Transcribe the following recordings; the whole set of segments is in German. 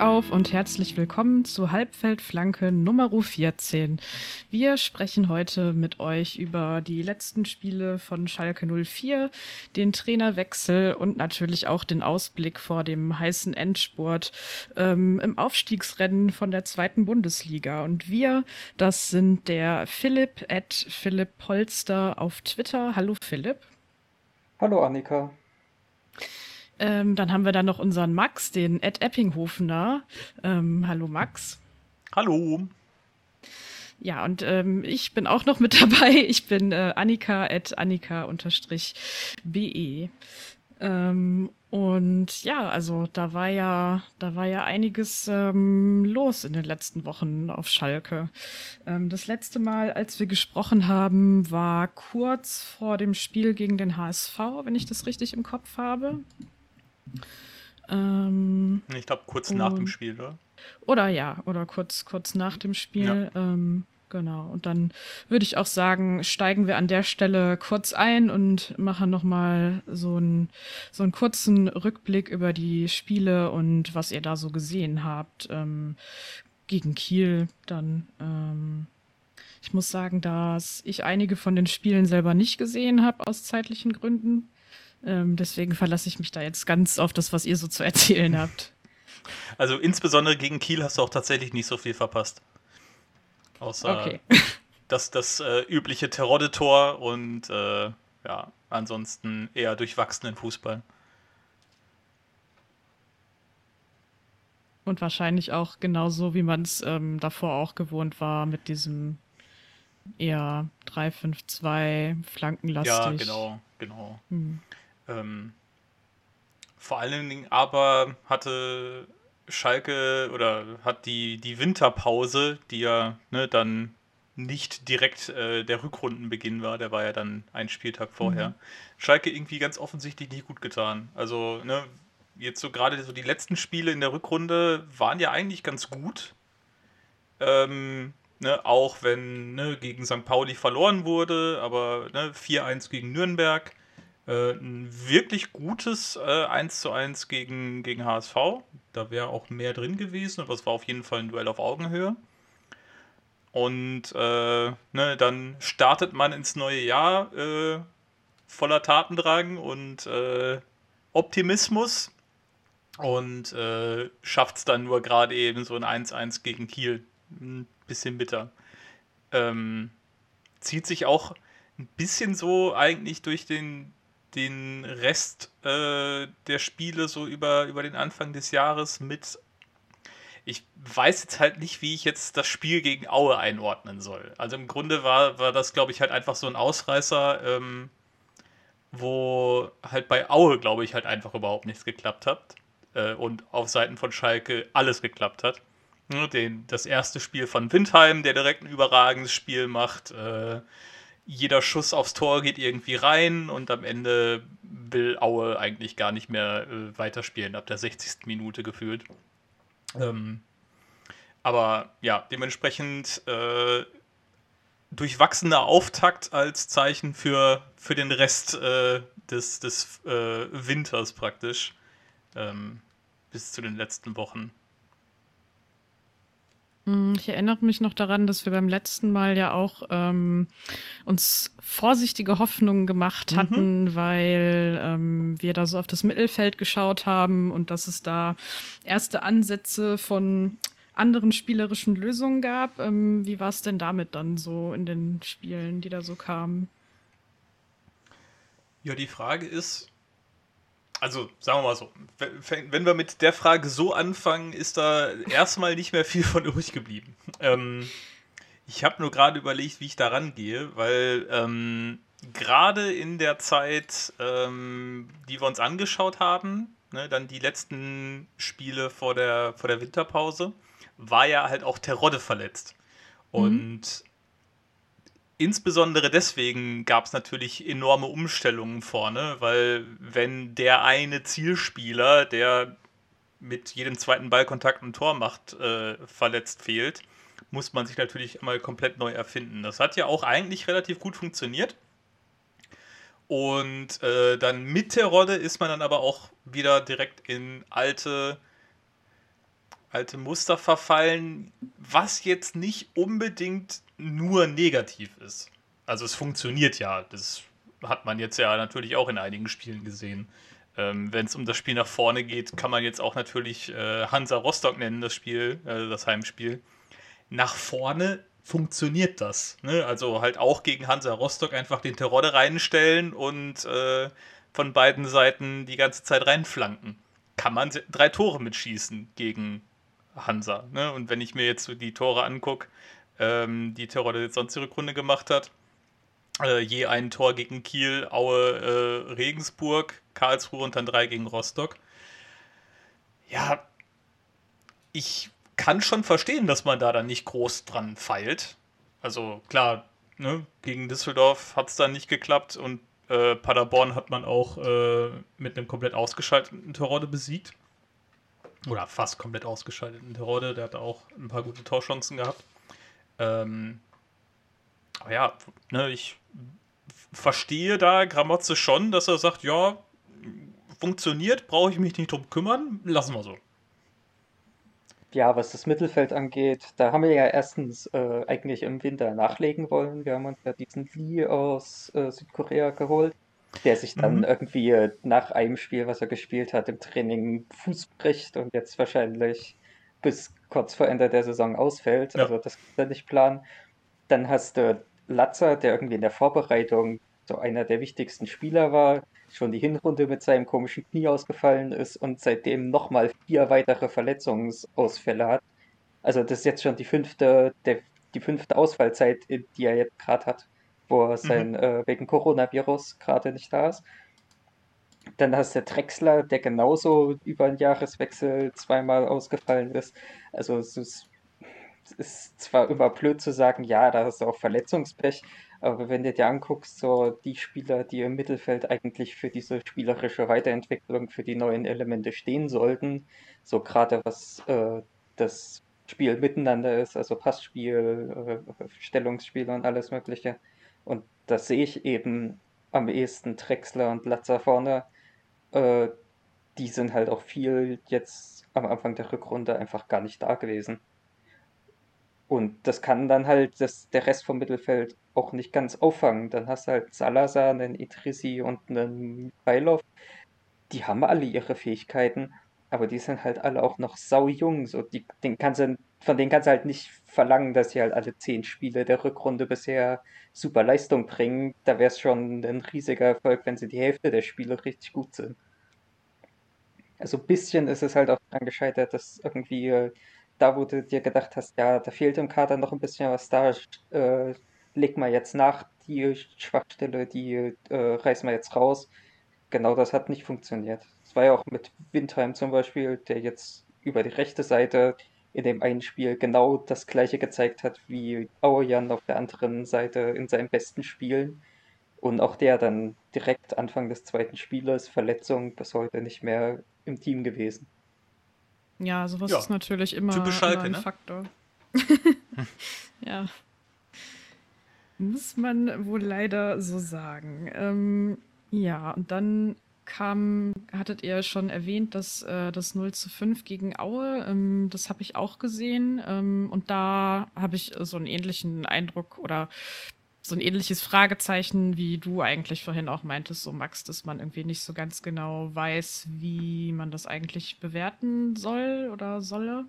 auf und herzlich willkommen zu Halbfeldflanke Nummer 14. Wir sprechen heute mit euch über die letzten Spiele von Schalke 04, den Trainerwechsel und natürlich auch den Ausblick vor dem heißen Endspurt ähm, im Aufstiegsrennen von der zweiten Bundesliga. Und wir, das sind der Philipp at Philipp Polster auf Twitter. Hallo Philipp. Hallo Annika. Ähm, dann haben wir da noch unseren Max, den Ed Eppinghofener. Ähm, hallo Max. Hallo. Ja, und ähm, ich bin auch noch mit dabei. Ich bin äh, Annika at Annika-be. Ähm, und ja, also da war ja, da war ja einiges ähm, los in den letzten Wochen auf Schalke. Ähm, das letzte Mal, als wir gesprochen haben, war kurz vor dem Spiel gegen den HSV, wenn ich das richtig im Kopf habe. Ähm, ich glaube, kurz nach dem Spiel, oder? Oder ja, oder kurz, kurz nach dem Spiel. Ja. Ähm, genau. Und dann würde ich auch sagen, steigen wir an der Stelle kurz ein und machen nochmal so, ein, so einen kurzen Rückblick über die Spiele und was ihr da so gesehen habt. Ähm, gegen Kiel dann. Ähm, ich muss sagen, dass ich einige von den Spielen selber nicht gesehen habe aus zeitlichen Gründen. Ähm, deswegen verlasse ich mich da jetzt ganz auf das, was ihr so zu erzählen habt. Also insbesondere gegen Kiel hast du auch tatsächlich nicht so viel verpasst. Außer okay. das, das äh, übliche Terodde-Tor und äh, ja, ansonsten eher durchwachsenen Fußball. Und wahrscheinlich auch genauso, wie man es ähm, davor auch gewohnt war, mit diesem eher 3-5-2 flankenlastig. Ja, genau, genau. Hm. Ähm, vor allen Dingen aber hatte Schalke oder hat die, die Winterpause, die ja ne, dann nicht direkt äh, der Rückrundenbeginn war, der war ja dann ein Spieltag vorher. Mhm. Schalke irgendwie ganz offensichtlich nicht gut getan. Also, ne, jetzt so gerade so die letzten Spiele in der Rückrunde waren ja eigentlich ganz gut. Ähm, ne, auch wenn ne, gegen St. Pauli verloren wurde, aber ne, 4-1 gegen Nürnberg. Äh, ein wirklich gutes äh, 1 zu 1 gegen, gegen HSV. Da wäre auch mehr drin gewesen, aber es war auf jeden Fall ein Duell auf Augenhöhe. Und äh, ne, dann startet man ins neue Jahr äh, voller Tatendrang und äh, Optimismus und äh, schafft es dann nur gerade eben so ein 1-1 gegen Kiel. Ein bisschen bitter. Ähm, zieht sich auch ein bisschen so eigentlich durch den, den Rest äh, der Spiele so über, über den Anfang des Jahres mit. Ich weiß jetzt halt nicht, wie ich jetzt das Spiel gegen Aue einordnen soll. Also im Grunde war, war das, glaube ich, halt einfach so ein Ausreißer, ähm, wo halt bei Aue, glaube ich, halt einfach überhaupt nichts geklappt hat. Äh, und auf Seiten von Schalke alles geklappt hat. Den, das erste Spiel von Windheim, der direkt ein überragendes Spiel macht. Äh, jeder Schuss aufs Tor geht irgendwie rein und am Ende will Aue eigentlich gar nicht mehr äh, weiterspielen, ab der 60. Minute gefühlt. Ähm, aber ja, dementsprechend äh, durchwachsener Auftakt als Zeichen für, für den Rest äh, des, des äh, Winters praktisch. Ähm, bis zu den letzten Wochen. Hm, ich erinnere mich noch daran, dass wir beim letzten Mal ja auch ähm, uns vorsichtige Hoffnungen gemacht mhm. hatten, mhm. weil ähm, wir da so auf das Mittelfeld geschaut haben und dass es da erste Ansätze von anderen spielerischen Lösungen gab. Ähm, wie war es denn damit dann so in den Spielen, die da so kamen? Ja, die Frage ist, also sagen wir mal so, wenn wir mit der Frage so anfangen, ist da erstmal nicht mehr viel von übrig geblieben. Ähm, ich habe nur gerade überlegt, wie ich da rangehe, weil ähm, gerade in der Zeit, ähm, die wir uns angeschaut haben, ne, dann die letzten Spiele vor der, vor der Winterpause, war ja halt auch Terodde verletzt. Mhm. Insbesondere deswegen gab es natürlich enorme Umstellungen vorne, weil wenn der eine Zielspieler, der mit jedem zweiten Ballkontakt ein Tor macht, äh, verletzt fehlt, muss man sich natürlich einmal komplett neu erfinden. Das hat ja auch eigentlich relativ gut funktioniert. Und äh, dann mit der Rolle ist man dann aber auch wieder direkt in alte alte Muster verfallen, was jetzt nicht unbedingt nur negativ ist. Also es funktioniert ja. Das hat man jetzt ja natürlich auch in einigen Spielen gesehen. Ähm, Wenn es um das Spiel nach vorne geht, kann man jetzt auch natürlich äh, Hansa Rostock nennen, das Spiel, äh, das Heimspiel. Nach vorne funktioniert das. Ne? Also halt auch gegen Hansa Rostock einfach den Terodde reinstellen und äh, von beiden Seiten die ganze Zeit reinflanken. Kann man drei Tore mitschießen gegen Hansa. Ne? Und wenn ich mir jetzt so die Tore angucke, ähm, die sonst die Rückrunde gemacht hat, äh, je ein Tor gegen Kiel, Aue, äh, Regensburg, Karlsruhe und dann drei gegen Rostock. Ja, ich kann schon verstehen, dass man da dann nicht groß dran feilt. Also klar, ne, gegen Düsseldorf hat es dann nicht geklappt und äh, Paderborn hat man auch äh, mit einem komplett ausgeschalteten Terode besiegt. Oder fast komplett ausgeschalteten Terode, der hat auch ein paar gute Torchancen gehabt. Ähm, ja, ne, ich verstehe da Gramotze schon, dass er sagt, ja, funktioniert, brauche ich mich nicht drum kümmern, lassen wir so. Ja, was das Mittelfeld angeht, da haben wir ja erstens äh, eigentlich im Winter nachlegen wollen. Wir haben uns ja diesen Lee aus äh, Südkorea geholt, der sich dann mhm. irgendwie nach einem Spiel, was er gespielt hat, im Training Fuß bricht und jetzt wahrscheinlich bis kurz vor Ende der Saison ausfällt. Ja. Also das kann er nicht planen. Dann hast du Latzer, der irgendwie in der Vorbereitung so einer der wichtigsten Spieler war, schon die Hinrunde mit seinem komischen Knie ausgefallen ist und seitdem nochmal vier weitere Verletzungsausfälle hat. Also das ist jetzt schon die fünfte, der, die fünfte Ausfallzeit, die er jetzt gerade hat, wo er sein, mhm. äh, wegen Coronavirus gerade nicht da ist. Dann hast du Drexler, der genauso über den Jahreswechsel zweimal ausgefallen ist. Also es ist, es ist zwar immer blöd zu sagen, ja, da ist auch Verletzungspech, aber wenn du dir anguckst, so die Spieler, die im Mittelfeld eigentlich für diese spielerische Weiterentwicklung, für die neuen Elemente stehen sollten, so gerade was äh, das Spiel miteinander ist, also Passspiel, äh, Stellungsspiel und alles Mögliche. Und das sehe ich eben am ehesten Drexler und Latzer vorne. Äh, die sind halt auch viel jetzt am Anfang der Rückrunde einfach gar nicht da gewesen. Und das kann dann halt das, der Rest vom Mittelfeld auch nicht ganz auffangen. Dann hast du halt Salazar, einen Idrissi und einen Mikhailov. Die haben alle ihre Fähigkeiten, aber die sind halt alle auch noch sau jung. So, die, den kannst du, von denen kannst du halt nicht verlangen, dass sie halt alle zehn Spiele der Rückrunde bisher super Leistung bringen. Da wäre es schon ein riesiger Erfolg, wenn sie die Hälfte der Spiele richtig gut sind. Also ein bisschen ist es halt auch daran gescheitert, dass irgendwie äh, da, wo du dir gedacht hast, ja, da fehlt im Kader noch ein bisschen was, da äh, leg mal jetzt nach, die Schwachstelle, die äh, reißen wir jetzt raus. Genau das hat nicht funktioniert. Es war ja auch mit Windheim zum Beispiel, der jetzt über die rechte Seite in dem einen Spiel genau das gleiche gezeigt hat wie Aoyan auf der anderen Seite in seinen besten Spielen. Und auch der dann direkt Anfang des zweiten Spieles, Verletzung, bis heute nicht mehr im Team gewesen. Ja, sowas ja. ist natürlich immer, Typisch Schalke, immer ein ne? Faktor. ja. Muss man wohl leider so sagen. Ähm, ja, und dann kam, hattet ihr schon erwähnt, dass äh, das 0 zu 5 gegen Aue, ähm, das habe ich auch gesehen. Ähm, und da habe ich so einen ähnlichen Eindruck oder so ein ähnliches Fragezeichen, wie du eigentlich vorhin auch meintest, so Max, dass man irgendwie nicht so ganz genau weiß, wie man das eigentlich bewerten soll oder solle.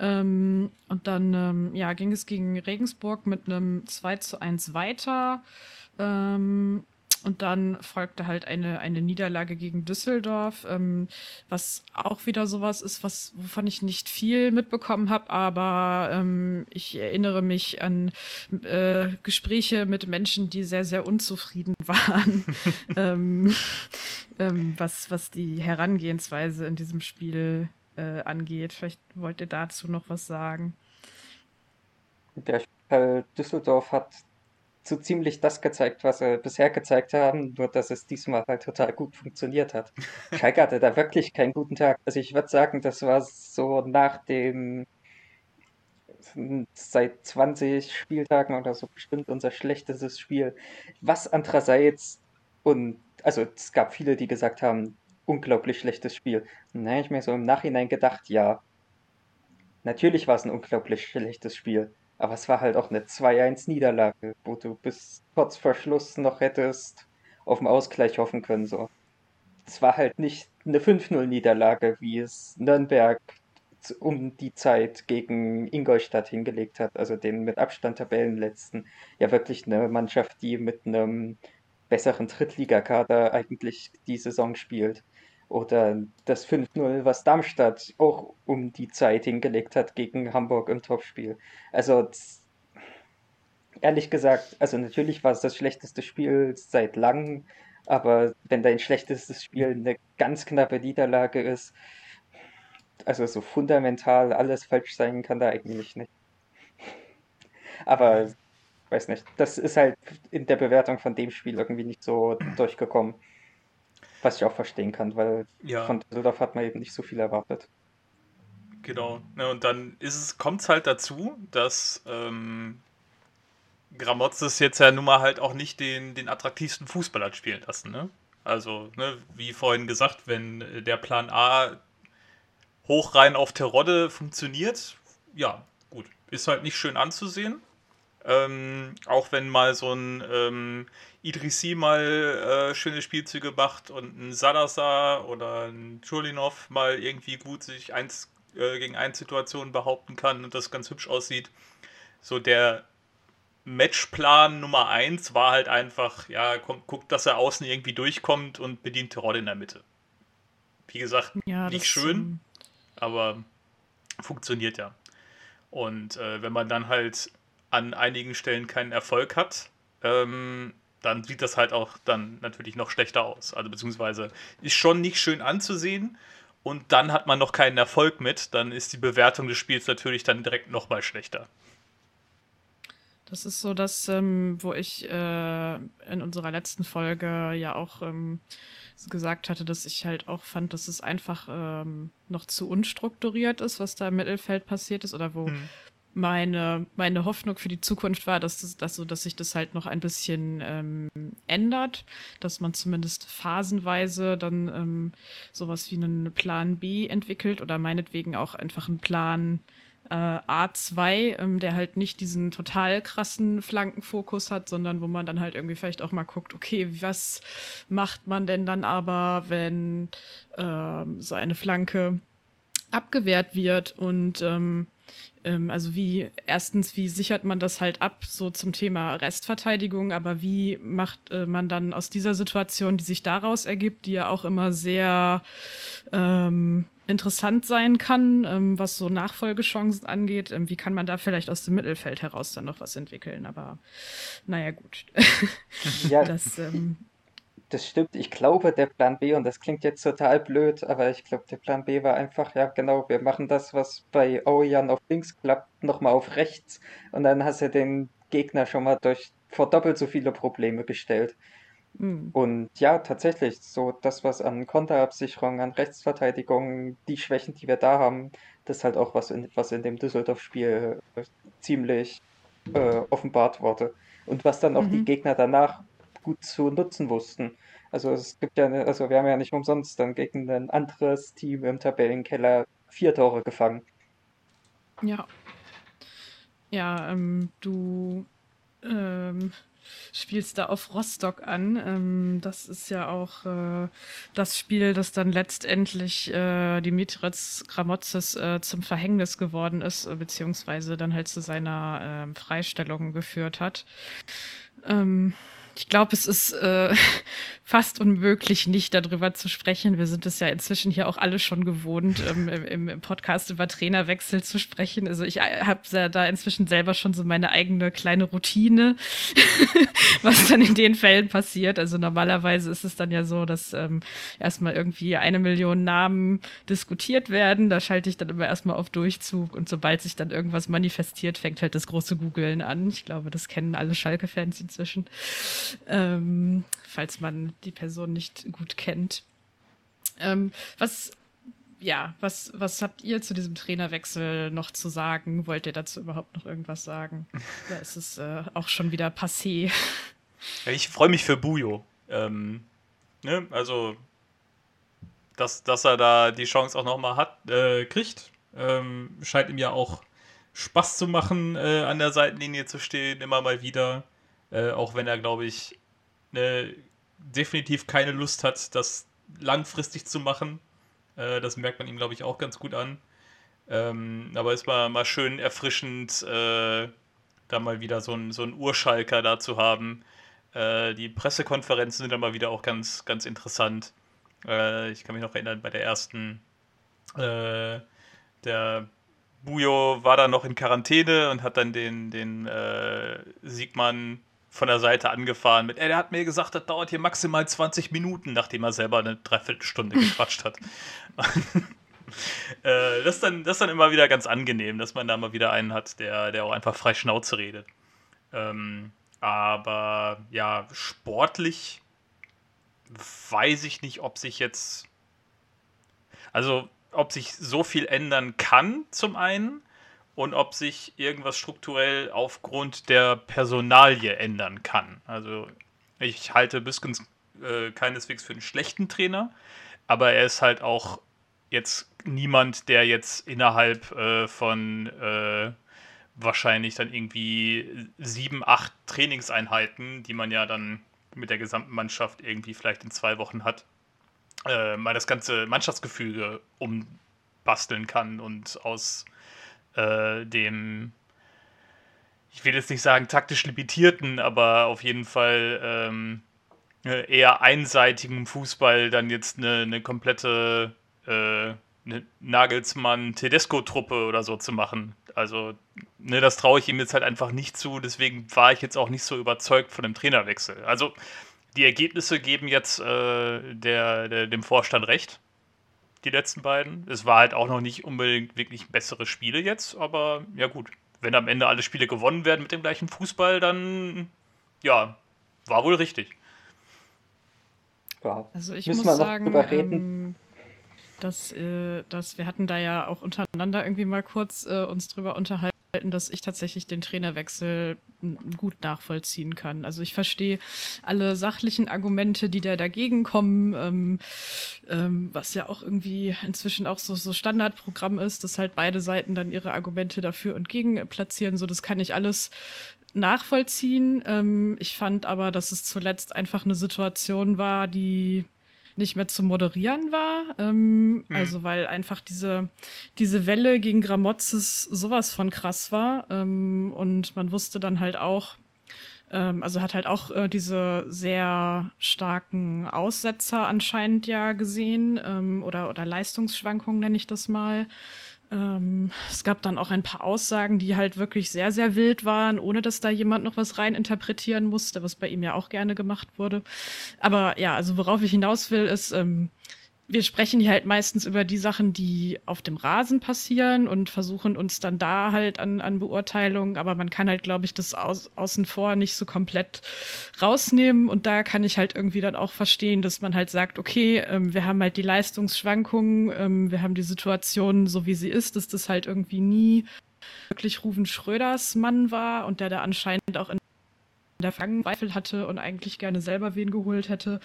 Ähm, und dann ähm, ja, ging es gegen Regensburg mit einem 2 zu 1 weiter. Ähm, und dann folgte halt eine, eine Niederlage gegen Düsseldorf, ähm, was auch wieder sowas ist, was, wovon ich nicht viel mitbekommen habe, aber ähm, ich erinnere mich an äh, Gespräche mit Menschen, die sehr, sehr unzufrieden waren, ähm, ähm, was, was die Herangehensweise in diesem Spiel äh, angeht. Vielleicht wollt ihr dazu noch was sagen. Der Spiel Düsseldorf hat so ziemlich das gezeigt, was sie bisher gezeigt haben, nur dass es diesmal halt total gut funktioniert hat. Schalke hatte da wirklich keinen guten Tag. Also ich würde sagen, das war so nach dem seit 20 Spieltagen oder so bestimmt unser schlechtestes Spiel. Was andererseits und also es gab viele, die gesagt haben, unglaublich schlechtes Spiel. Und dann habe ich mir so im Nachhinein gedacht, ja, natürlich war es ein unglaublich schlechtes Spiel, aber es war halt auch eine 2-1-Niederlage, wo du bis kurz vor Schluss noch hättest auf den Ausgleich hoffen können. So. Es war halt nicht eine 5-0-Niederlage, wie es Nürnberg um die Zeit gegen Ingolstadt hingelegt hat, also den mit Abstand Tabellenletzten. Ja, wirklich eine Mannschaft, die mit einem besseren Drittligakader eigentlich die Saison spielt. Oder das 5-0, was Darmstadt auch um die Zeit hingelegt hat gegen Hamburg im Topspiel. Also ehrlich gesagt, also natürlich war es das schlechteste Spiel seit langem, aber wenn dein schlechtestes Spiel eine ganz knappe Niederlage ist, also so fundamental alles falsch sein kann da eigentlich nicht. Aber weiß nicht, das ist halt in der Bewertung von dem Spiel irgendwie nicht so durchgekommen. Was ich auch verstehen kann, weil ja. von Düsseldorf hat man eben nicht so viel erwartet. Genau. Ja, und dann kommt es halt dazu, dass ähm, Gramozis jetzt ja nun mal halt auch nicht den, den attraktivsten Fußball hat spielen lassen. Ne? Also, ne, wie vorhin gesagt, wenn äh, der Plan A hoch rein auf Terodde funktioniert, ja, gut, ist halt nicht schön anzusehen. Ähm, auch wenn mal so ein ähm, Idrissi mal äh, schöne Spielzüge macht und ein Salazar oder ein Chulinov mal irgendwie gut sich eins äh, gegen eins Situationen behaupten kann und das ganz hübsch aussieht. So der Matchplan Nummer 1 war halt einfach, ja, guckt, dass er außen irgendwie durchkommt und bedient Terodde in der Mitte. Wie gesagt, ja, nicht schön, ähm, aber funktioniert ja. Und äh, wenn man dann halt an einigen Stellen keinen Erfolg hat, ähm, dann sieht das halt auch dann natürlich noch schlechter aus. Also beziehungsweise ist schon nicht schön anzusehen und dann hat man noch keinen Erfolg mit, dann ist die Bewertung des Spiels natürlich dann direkt nochmal schlechter. Das ist so das, ähm, wo ich äh, in unserer letzten Folge ja auch ähm, gesagt hatte, dass ich halt auch fand, dass es einfach ähm, noch zu unstrukturiert ist, was da im Mittelfeld passiert ist oder wo hm meine, meine Hoffnung für die Zukunft war, dass, das, dass, so, dass sich das halt noch ein bisschen ähm, ändert, dass man zumindest phasenweise dann ähm, sowas wie einen Plan B entwickelt oder meinetwegen auch einfach einen Plan äh, A2, ähm, der halt nicht diesen total krassen Flankenfokus hat, sondern wo man dann halt irgendwie vielleicht auch mal guckt, okay, was macht man denn dann aber, wenn ähm, so eine Flanke abgewehrt wird und ähm, ähm, also wie, erstens, wie sichert man das halt ab, so zum Thema Restverteidigung, aber wie macht äh, man dann aus dieser Situation, die sich daraus ergibt, die ja auch immer sehr ähm, interessant sein kann, ähm, was so Nachfolgechancen angeht, ähm, wie kann man da vielleicht aus dem Mittelfeld heraus dann noch was entwickeln, aber naja, gut. Ja, das, ähm, das stimmt. Ich glaube, der Plan B, und das klingt jetzt total blöd, aber ich glaube, der Plan B war einfach, ja, genau, wir machen das, was bei Ojan auf links klappt, nochmal auf rechts. Und dann hast du den Gegner schon mal durch vor doppelt so viele Probleme gestellt. Mhm. Und ja, tatsächlich, so das, was an Konterabsicherung, an Rechtsverteidigung, die Schwächen, die wir da haben, das ist halt auch was in, was in dem Düsseldorf-Spiel ziemlich äh, offenbart wurde. Und was dann auch mhm. die Gegner danach gut zu nutzen wussten. Also es gibt ja, also wir haben ja nicht umsonst dann gegen ein anderes Team im Tabellenkeller vier Tore gefangen. Ja. Ja, ähm, du ähm, spielst da auf Rostock an. Ähm, das ist ja auch äh, das Spiel, das dann letztendlich äh, Dimitris Gramotzes äh, zum Verhängnis geworden ist, äh, beziehungsweise dann halt zu seiner ähm, Freistellung geführt hat. Ähm, ich glaube, es ist äh, fast unmöglich, nicht darüber zu sprechen. Wir sind es ja inzwischen hier auch alle schon gewohnt, ähm, im, im, Podcast über Trainerwechsel zu sprechen. Also ich äh, habe da inzwischen selber schon so meine eigene kleine Routine, was dann in den Fällen passiert. Also normalerweise ist es dann ja so, dass ähm, erstmal irgendwie eine Million Namen diskutiert werden. Da schalte ich dann immer erstmal auf Durchzug und sobald sich dann irgendwas manifestiert, fängt halt das große Googeln an. Ich glaube, das kennen alle Schalke-Fans inzwischen ähm, falls man die Person nicht gut kennt. Ähm, was, ja, was, was habt ihr zu diesem Trainerwechsel noch zu sagen? Wollt ihr dazu überhaupt noch irgendwas sagen? Oder ist es äh, auch schon wieder passé? Ich freue mich für Bujo. Ähm, ne? Also, dass, dass er da die Chance auch nochmal hat, äh, kriegt. Ähm, scheint ihm ja auch Spaß zu machen, äh, an der Seitenlinie zu stehen, immer mal wieder. Äh, auch wenn er, glaube ich, ne, definitiv keine Lust hat, das langfristig zu machen. Äh, das merkt man ihm, glaube ich, auch ganz gut an. Ähm, aber ist mal, mal schön erfrischend, äh, da mal wieder so ein, so Urschalker da zu haben. Äh, die Pressekonferenzen sind dann mal wieder auch ganz, ganz interessant. Äh, ich kann mich noch erinnern, bei der ersten, der Bujo war da noch in Quarantäne und hat dann den, den äh, Siegmann von der Seite angefahren mit, ey, der hat mir gesagt, das dauert hier maximal 20 Minuten, nachdem er selber eine Dreiviertelstunde gequatscht hat. äh, das, ist dann, das ist dann immer wieder ganz angenehm, dass man da mal wieder einen hat, der, der auch einfach frei Schnauze redet. Ähm, aber ja, sportlich weiß ich nicht, ob sich jetzt. Also, ob sich so viel ändern kann, zum einen, und ob sich irgendwas strukturell aufgrund der Personalie ändern kann. Also, ich halte Biskens äh, keineswegs für einen schlechten Trainer, aber er ist halt auch jetzt niemand, der jetzt innerhalb äh, von äh, wahrscheinlich dann irgendwie sieben, acht Trainingseinheiten, die man ja dann mit der gesamten Mannschaft irgendwie vielleicht in zwei Wochen hat, äh, mal das ganze Mannschaftsgefüge umbasteln kann und aus äh, dem, ich will jetzt nicht sagen taktisch limitierten, aber auf jeden Fall ähm, äh, eher einseitigen Fußball dann jetzt eine, eine komplette äh, eine Nagelsmann-Tedesco-Truppe oder so zu machen. Also, ne, das traue ich ihm jetzt halt einfach nicht zu. Deswegen war ich jetzt auch nicht so überzeugt von dem Trainerwechsel. Also, die Ergebnisse geben jetzt äh, der, der, dem Vorstand recht. Die letzten beiden. Es war halt auch noch nicht unbedingt wirklich bessere Spiele jetzt, aber ja gut. Wenn am Ende alle Spiele gewonnen werden mit dem gleichen Fußball, dann ja, war wohl richtig. Ja. Also ich Müssen muss sagen, ähm, dass, äh, dass wir hatten da ja auch untereinander irgendwie mal kurz äh, uns drüber unterhalten, dass ich tatsächlich den Trainerwechsel gut nachvollziehen kann. Also ich verstehe alle sachlichen Argumente, die da dagegen kommen, ähm, ähm, was ja auch irgendwie inzwischen auch so, so Standardprogramm ist, dass halt beide Seiten dann ihre Argumente dafür und gegen platzieren. So, das kann ich alles nachvollziehen. Ähm, ich fand aber, dass es zuletzt einfach eine Situation war, die nicht mehr zu moderieren war. Ähm, mhm. Also weil einfach diese, diese Welle gegen Gramozis sowas von krass war. Ähm, und man wusste dann halt auch, ähm, also hat halt auch äh, diese sehr starken Aussetzer anscheinend ja gesehen ähm, oder, oder Leistungsschwankungen nenne ich das mal. Ähm, es gab dann auch ein paar Aussagen, die halt wirklich sehr, sehr wild waren, ohne dass da jemand noch was rein interpretieren musste, was bei ihm ja auch gerne gemacht wurde. Aber ja, also worauf ich hinaus will, ist, ähm, wir sprechen hier halt meistens über die Sachen, die auf dem Rasen passieren und versuchen uns dann da halt an, an Beurteilungen, aber man kann halt, glaube ich, das aus, außen vor nicht so komplett rausnehmen. Und da kann ich halt irgendwie dann auch verstehen, dass man halt sagt, okay, ähm, wir haben halt die Leistungsschwankungen, ähm, wir haben die Situation so wie sie ist, dass das halt irgendwie nie wirklich Ruven Schröders Mann war und der da anscheinend auch in der Zweifel hatte und eigentlich gerne selber wen geholt hätte.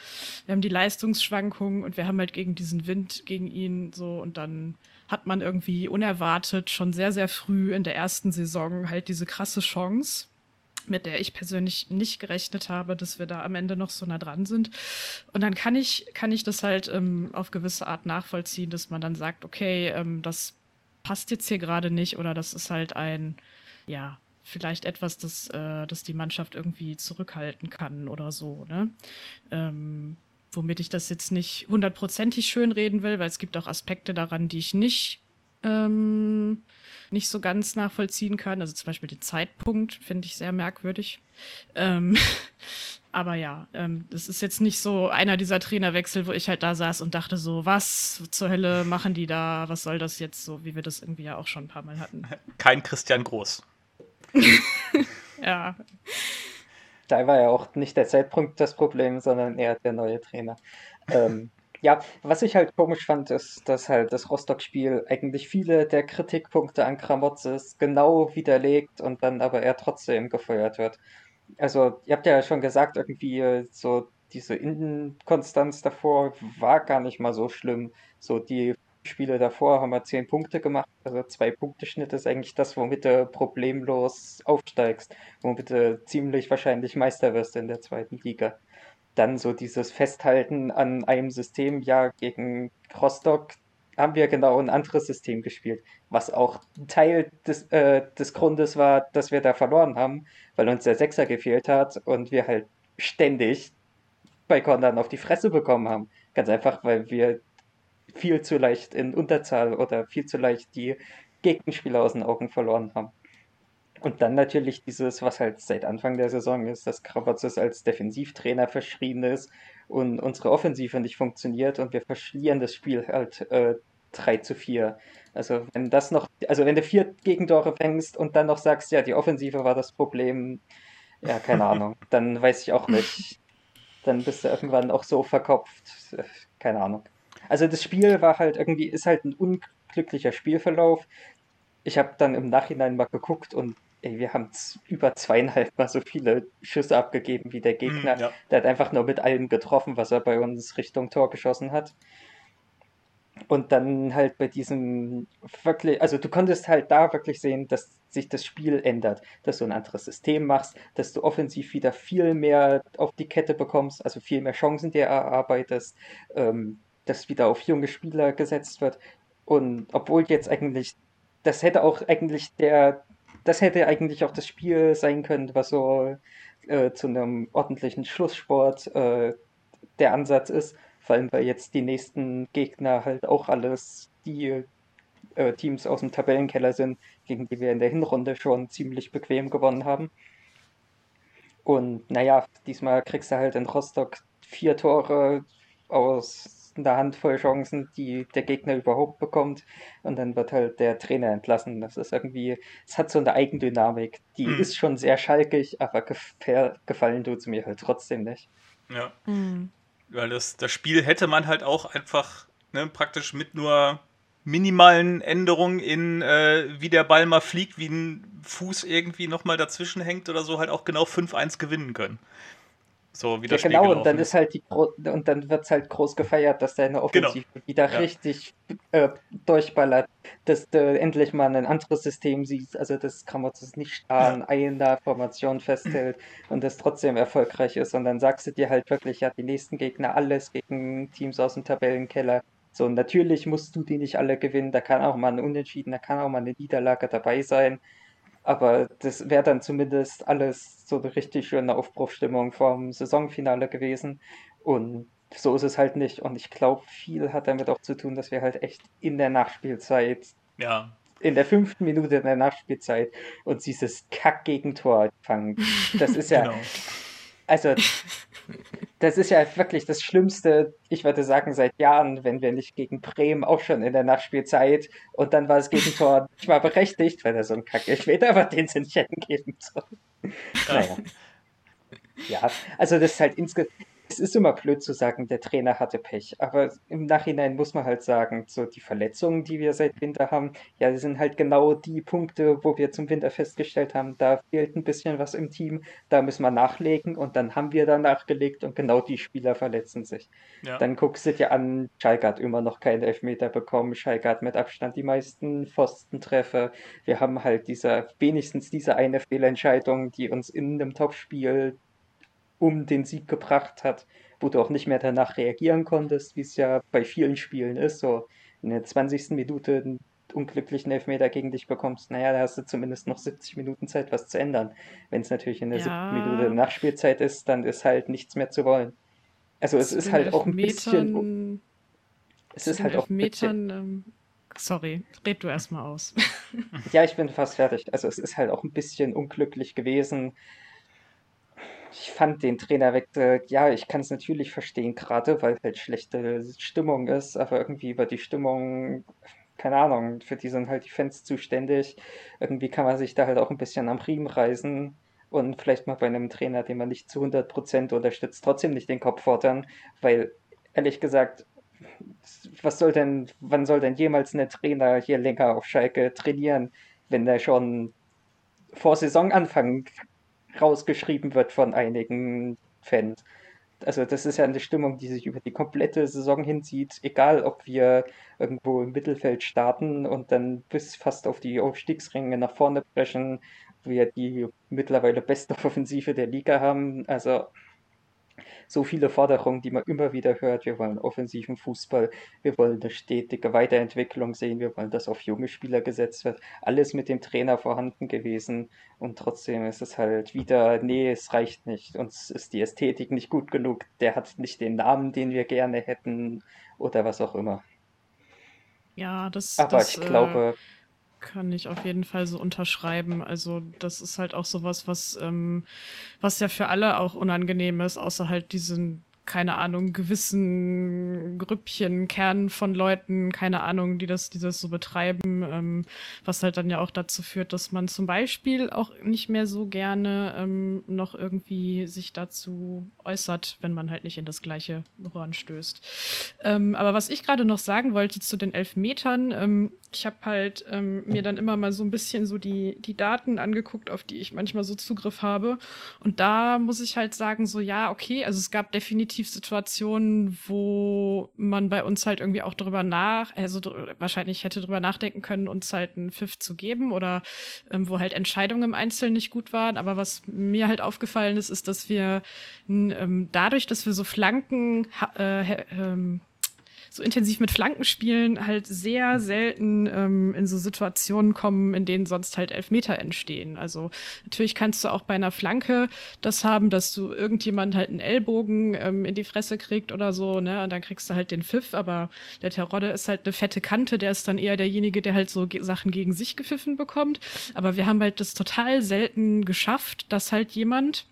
Wir haben die Leistungsschwankungen und wir haben halt gegen diesen Wind gegen ihn so und dann hat man irgendwie unerwartet schon sehr, sehr früh in der ersten Saison halt diese krasse Chance, mit der ich persönlich nicht gerechnet habe, dass wir da am Ende noch so nah dran sind. Und dann kann ich, kann ich das halt ähm, auf gewisse Art nachvollziehen, dass man dann sagt, okay, ähm, das passt jetzt hier gerade nicht oder das ist halt ein, ja, vielleicht etwas, das, äh, das die Mannschaft irgendwie zurückhalten kann oder so. Ne? Ähm, womit ich das jetzt nicht hundertprozentig schön reden will, weil es gibt auch Aspekte daran, die ich nicht ähm, nicht so ganz nachvollziehen kann. Also zum Beispiel den Zeitpunkt finde ich sehr merkwürdig. Ähm, aber ja, ähm, das ist jetzt nicht so einer dieser Trainerwechsel, wo ich halt da saß und dachte so, was zur Hölle machen die da? Was soll das jetzt so, wie wir das irgendwie ja auch schon ein paar Mal hatten? Kein Christian Groß. ja. Da war ja auch nicht der Zeitpunkt das Problem, sondern eher der neue Trainer. Ähm, ja, was ich halt komisch fand, ist, dass halt das Rostock-Spiel eigentlich viele der Kritikpunkte an Kramotzes genau widerlegt und dann aber er trotzdem gefeuert wird. Also, ihr habt ja schon gesagt, irgendwie so diese Inkonstanz davor war gar nicht mal so schlimm. So die Spiele davor haben wir zehn Punkte gemacht. Also zwei Punkte Schnitt ist eigentlich das, womit du problemlos aufsteigst, womit du ziemlich wahrscheinlich Meister wirst in der zweiten Liga. Dann so dieses Festhalten an einem System, ja, gegen Rostock haben wir genau ein anderes System gespielt, was auch Teil des, äh, des Grundes war, dass wir da verloren haben, weil uns der Sechser gefehlt hat und wir halt ständig bei Kondan auf die Fresse bekommen haben. Ganz einfach, weil wir viel zu leicht in Unterzahl oder viel zu leicht die Gegenspieler aus den Augen verloren haben. Und dann natürlich dieses, was halt seit Anfang der Saison ist, dass Krabatzes als Defensivtrainer verschrien ist und unsere Offensive nicht funktioniert und wir verschlieren das Spiel halt äh, 3 zu 4. Also wenn das noch, also wenn du vier Gegentore fängst und dann noch sagst, ja, die Offensive war das Problem, ja, keine Ahnung, dann weiß ich auch nicht. Dann bist du irgendwann auch so verkopft. Keine Ahnung. Also das Spiel war halt irgendwie, ist halt ein unglücklicher Spielverlauf. Ich habe dann im Nachhinein mal geguckt und ey, wir haben über zweieinhalb Mal so viele Schüsse abgegeben wie der Gegner. Mm, ja. Der hat einfach nur mit allem getroffen, was er bei uns Richtung Tor geschossen hat. Und dann halt bei diesem wirklich, also du konntest halt da wirklich sehen, dass sich das Spiel ändert, dass du ein anderes System machst, dass du offensiv wieder viel mehr auf die Kette bekommst, also viel mehr Chancen dir erarbeitest, ähm, dass wieder auf junge Spieler gesetzt wird. Und obwohl jetzt eigentlich, das hätte auch eigentlich der, das hätte eigentlich auch das Spiel sein können, was so äh, zu einem ordentlichen Schlusssport äh, der Ansatz ist. Vor allem, weil jetzt die nächsten Gegner halt auch alles die äh, Teams aus dem Tabellenkeller sind, gegen die wir in der Hinrunde schon ziemlich bequem gewonnen haben. Und naja, diesmal kriegst du halt in Rostock vier Tore aus eine Handvoll Chancen, die der Gegner überhaupt bekommt. Und dann wird halt der Trainer entlassen. Das ist irgendwie, es hat so eine Eigendynamik. Die mhm. ist schon sehr schalkig, aber gefallen tut es mir halt trotzdem nicht. Ja. Mhm. Weil das, das Spiel hätte man halt auch einfach ne, praktisch mit nur minimalen Änderungen in, äh, wie der Ball mal fliegt, wie ein Fuß irgendwie nochmal dazwischen hängt oder so, halt auch genau 5-1 gewinnen können. So wie das ja, genau, und dann ist halt die und dann wird es halt groß gefeiert, dass deine Offensive genau. wieder ja. richtig äh, durchballert, dass du endlich mal ein anderes System siehst, also das kann man das nicht an einer Formation festhält und das trotzdem erfolgreich ist. Und dann sagst du dir halt wirklich, ja, die nächsten Gegner alles gegen Teams aus dem Tabellenkeller. So, natürlich musst du die nicht alle gewinnen, da kann auch mal ein Unentschieden, da kann auch mal eine Niederlage dabei sein. Aber das wäre dann zumindest alles so eine richtig schöne Aufbruchstimmung vom Saisonfinale gewesen. Und so ist es halt nicht. Und ich glaube, viel hat damit auch zu tun, dass wir halt echt in der Nachspielzeit, ja. in der fünften Minute in der Nachspielzeit und dieses Kack-Gegentor fangen. Das ist ja. genau. Also, das ist ja wirklich das Schlimmste, ich würde sagen, seit Jahren, wenn wir nicht gegen Bremen auch schon in der Nachspielzeit und dann war das Gegentor nicht mal berechtigt, weil er so ein Kacke später aber den nicht hätten geben sollen. Naja. Ja, also das ist halt insgesamt, es ist immer blöd zu sagen, der Trainer hatte Pech, aber im Nachhinein muss man halt sagen, so die Verletzungen, die wir seit Winter haben, ja, das sind halt genau die Punkte, wo wir zum Winter festgestellt haben, da fehlt ein bisschen was im Team, da müssen wir nachlegen und dann haben wir da nachgelegt und genau die Spieler verletzen sich. Ja. Dann guckst du dir an, Schalke hat immer noch keinen Elfmeter bekommen, Schalke hat mit Abstand die meisten Pfostentreffer. Wir haben halt diese, wenigstens diese eine Fehlentscheidung, die uns in einem Topspiel um den Sieg gebracht hat, wo du auch nicht mehr danach reagieren konntest, wie es ja bei vielen Spielen ist. So in der 20. Minute einen unglücklichen Elfmeter gegen dich bekommst, naja, da hast du zumindest noch 70 Minuten Zeit, was zu ändern. Wenn es natürlich in der ja. 7. Minute Nachspielzeit ist, dann ist halt nichts mehr zu wollen. Also es ist halt auch ein bisschen. Es ist halt auch ein bisschen. Ähm, sorry, red du erstmal aus. ja, ich bin fast fertig. Also es ist halt auch ein bisschen unglücklich gewesen, ich fand den Trainerwechsel, ja, ich kann es natürlich verstehen, gerade weil halt schlechte Stimmung ist, aber irgendwie über die Stimmung, keine Ahnung, für die sind halt die Fans zuständig. Irgendwie kann man sich da halt auch ein bisschen am Riemen reißen und vielleicht mal bei einem Trainer, den man nicht zu 100% unterstützt, trotzdem nicht den Kopf fordern, weil ehrlich gesagt, was soll denn, wann soll denn jemals ein Trainer hier länger auf Schalke trainieren, wenn der schon vor Saisonanfang rausgeschrieben wird von einigen Fans. also das ist ja eine Stimmung, die sich über die komplette Saison hinzieht, egal ob wir irgendwo im Mittelfeld starten und dann bis fast auf die Aufstiegsränge nach vorne brechen, wir die mittlerweile beste Offensive der Liga haben. Also so viele Forderungen, die man immer wieder hört. Wir wollen offensiven Fußball, wir wollen eine stetige Weiterentwicklung sehen, wir wollen, dass auf junge Spieler gesetzt wird. Alles mit dem Trainer vorhanden gewesen und trotzdem ist es halt wieder, nee, es reicht nicht. Uns ist die Ästhetik nicht gut genug, der hat nicht den Namen, den wir gerne hätten oder was auch immer. Ja, das. Aber das, ich glaube. Kann ich auf jeden Fall so unterschreiben. Also das ist halt auch sowas, was, ähm, was ja für alle auch unangenehm ist, außer halt diesen keine Ahnung, gewissen Grüppchen, Kernen von Leuten, keine Ahnung, die das, die das so betreiben, ähm, was halt dann ja auch dazu führt, dass man zum Beispiel auch nicht mehr so gerne ähm, noch irgendwie sich dazu äußert, wenn man halt nicht in das gleiche Horn stößt. Ähm, aber was ich gerade noch sagen wollte zu den Elfmetern, ähm, ich habe halt ähm, mir dann immer mal so ein bisschen so die, die Daten angeguckt, auf die ich manchmal so Zugriff habe. Und da muss ich halt sagen, so ja, okay, also es gab definitiv Situationen, wo man bei uns halt irgendwie auch drüber nach, also wahrscheinlich hätte drüber nachdenken können, uns halt einen Pfiff zu geben oder ähm, wo halt Entscheidungen im Einzelnen nicht gut waren. Aber was mir halt aufgefallen ist, ist, dass wir ähm, dadurch, dass wir so Flanken äh, ähm, so intensiv mit Flanken spielen, halt sehr selten ähm, in so Situationen kommen, in denen sonst halt Elfmeter entstehen. Also natürlich kannst du auch bei einer Flanke das haben, dass du irgendjemand halt einen Ellbogen ähm, in die Fresse kriegt oder so, ne? Und dann kriegst du halt den Pfiff, aber der Terodde ist halt eine fette Kante, der ist dann eher derjenige, der halt so Sachen gegen sich gepfiffen bekommt. Aber wir haben halt das total selten geschafft, dass halt jemand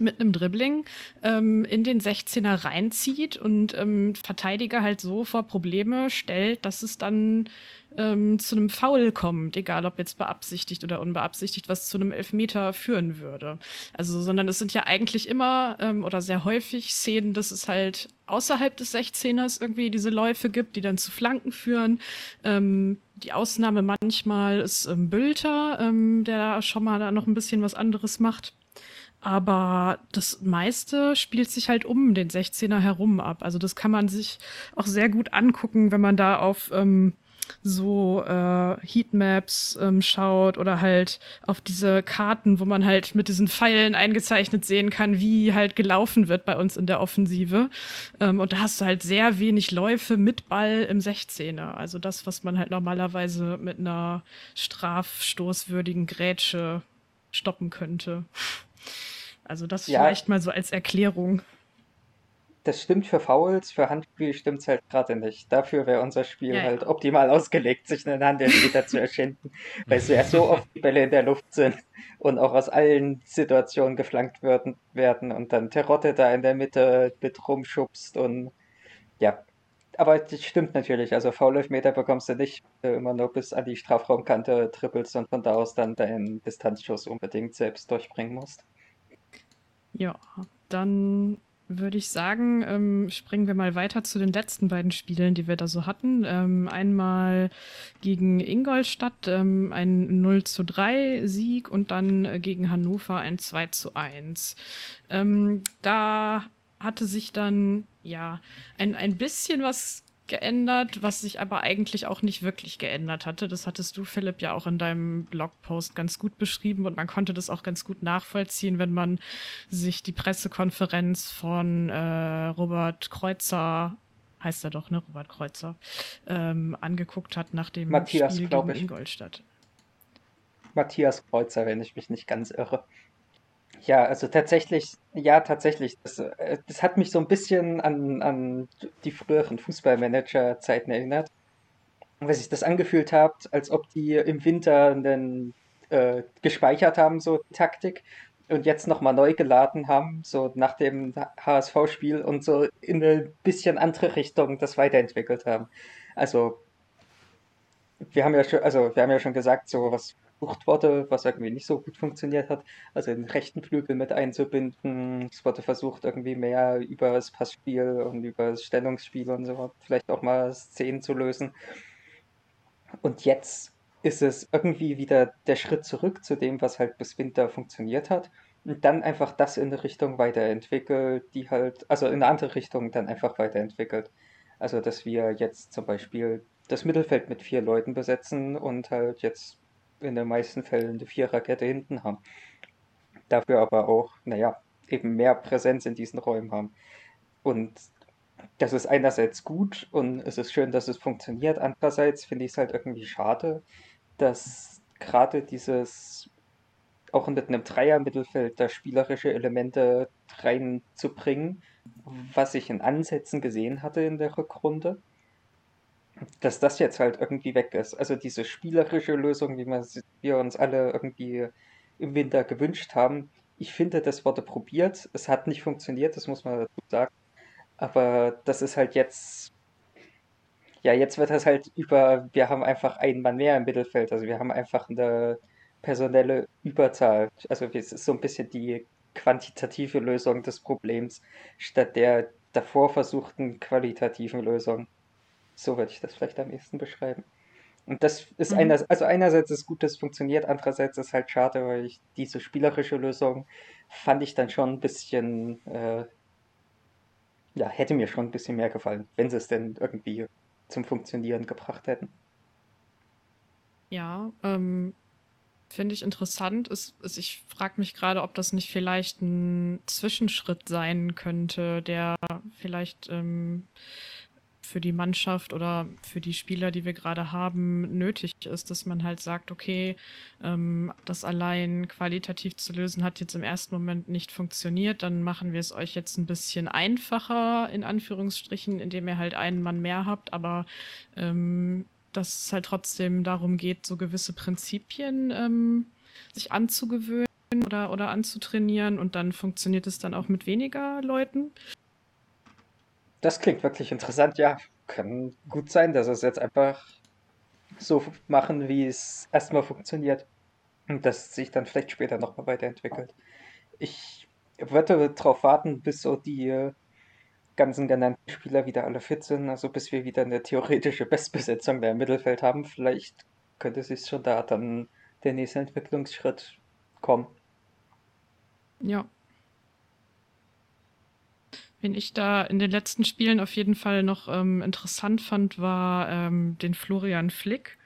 mit einem Dribbling ähm, in den 16er reinzieht und ähm, Verteidiger halt so vor Probleme stellt, dass es dann ähm, zu einem Foul kommt, egal ob jetzt beabsichtigt oder unbeabsichtigt, was zu einem Elfmeter führen würde. Also, sondern es sind ja eigentlich immer ähm, oder sehr häufig Szenen, dass es halt außerhalb des 16ers irgendwie diese Läufe gibt, die dann zu Flanken führen. Ähm, die Ausnahme manchmal ist ähm, Bülter, ähm, der schon mal da noch ein bisschen was anderes macht. Aber das meiste spielt sich halt um den 16er herum ab. Also das kann man sich auch sehr gut angucken, wenn man da auf ähm, so äh, Heatmaps ähm, schaut oder halt auf diese Karten, wo man halt mit diesen Pfeilen eingezeichnet sehen kann, wie halt gelaufen wird bei uns in der Offensive. Ähm, und da hast du halt sehr wenig Läufe mit Ball im 16er. Also das, was man halt normalerweise mit einer strafstoßwürdigen Grätsche stoppen könnte. Also das ja, vielleicht mal so als Erklärung. Das stimmt für Fouls, für Handspiel stimmt es halt gerade nicht. Dafür wäre unser Spiel ja, halt ja. optimal ausgelegt, sich einen Handelfmeter zu erschenken, weil es ja so oft die Bälle in der Luft sind und auch aus allen Situationen geflankt werden, werden und dann Terotte da in der Mitte mit rumschubst und ja. Aber das stimmt natürlich, also Foul-Elfmeter bekommst du nicht, wenn du immer nur bis an die Strafraumkante trippelst und von da aus dann deinen Distanzschuss unbedingt selbst durchbringen musst. Ja, dann würde ich sagen, ähm, springen wir mal weiter zu den letzten beiden Spielen, die wir da so hatten. Ähm, einmal gegen Ingolstadt ähm, ein 0 zu 3 Sieg und dann äh, gegen Hannover ein 2 zu 1. Ähm, da hatte sich dann ja ein, ein bisschen was geändert, was sich aber eigentlich auch nicht wirklich geändert hatte. Das hattest du, Philipp, ja auch in deinem Blogpost ganz gut beschrieben und man konnte das auch ganz gut nachvollziehen, wenn man sich die Pressekonferenz von äh, Robert Kreuzer heißt er doch, ne, Robert Kreuzer, ähm, angeguckt hat nach dem Matthias, Spiel gegen ich. Ingolstadt. Matthias Kreuzer, wenn ich mich nicht ganz irre. Ja, also tatsächlich, ja, tatsächlich. Das, äh, das hat mich so ein bisschen an, an die früheren Fußballmanager-Zeiten erinnert. Weil sich das angefühlt hat, als ob die im Winter einen, äh, gespeichert haben, so Taktik, und jetzt nochmal neu geladen haben, so nach dem HSV-Spiel und so in eine bisschen andere Richtung das weiterentwickelt haben. Also, wir haben ja schon, also wir haben ja schon gesagt, so was versucht wurde, was irgendwie nicht so gut funktioniert hat. Also den rechten Flügel mit einzubinden. Es wurde versucht, irgendwie mehr über das Passspiel und über das Stellungsspiel und so vielleicht auch mal Szenen zu lösen. Und jetzt ist es irgendwie wieder der Schritt zurück zu dem, was halt bis Winter funktioniert hat. und dann einfach das in eine Richtung weiterentwickelt, die halt, also in eine andere Richtung dann einfach weiterentwickelt. Also, dass wir jetzt zum Beispiel das Mittelfeld mit vier Leuten besetzen und halt jetzt in den meisten Fällen eine Viererkette hinten haben. Dafür aber auch, naja, eben mehr Präsenz in diesen Räumen haben. Und das ist einerseits gut und es ist schön, dass es funktioniert. Andererseits finde ich es halt irgendwie schade, dass gerade dieses auch mit einem Dreier-Mittelfeld da spielerische Elemente reinzubringen, was ich in Ansätzen gesehen hatte in der Rückrunde, dass das jetzt halt irgendwie weg ist. Also diese spielerische Lösung, wie wir uns alle irgendwie im Winter gewünscht haben, ich finde, das wurde probiert. Es hat nicht funktioniert, das muss man dazu sagen. Aber das ist halt jetzt. Ja, jetzt wird das halt über. Wir haben einfach einen Mann mehr im Mittelfeld. Also wir haben einfach eine personelle Überzahl. Also es ist so ein bisschen die quantitative Lösung des Problems statt der davor versuchten qualitativen Lösung. So würde ich das vielleicht am ehesten beschreiben. Und das ist mhm. einer, also einerseits ist gut, dass es funktioniert, andererseits ist halt schade, weil ich diese spielerische Lösung fand ich dann schon ein bisschen, äh, ja, hätte mir schon ein bisschen mehr gefallen, wenn sie es denn irgendwie zum Funktionieren gebracht hätten. Ja, ähm, finde ich interessant. Ist, ist, ich frage mich gerade, ob das nicht vielleicht ein Zwischenschritt sein könnte, der vielleicht ähm, für die Mannschaft oder für die Spieler, die wir gerade haben, nötig ist, dass man halt sagt, okay, ähm, das allein qualitativ zu lösen hat jetzt im ersten Moment nicht funktioniert, dann machen wir es euch jetzt ein bisschen einfacher, in Anführungsstrichen, indem ihr halt einen Mann mehr habt, aber ähm, dass es halt trotzdem darum geht, so gewisse Prinzipien ähm, sich anzugewöhnen oder, oder anzutrainieren und dann funktioniert es dann auch mit weniger Leuten. Das klingt wirklich interessant, ja. Kann gut sein, dass es jetzt einfach so machen, wie es erstmal funktioniert. Und das sich dann vielleicht später nochmal weiterentwickelt. Ich würde darauf warten, bis so die ganzen genannten Spieler wieder alle fit sind, also bis wir wieder eine theoretische Bestbesetzung der im Mittelfeld haben. Vielleicht könnte sich schon da dann der nächste Entwicklungsschritt kommen. Ja, Wen ich da in den letzten Spielen auf jeden Fall noch ähm, interessant fand, war ähm, den Florian Flick,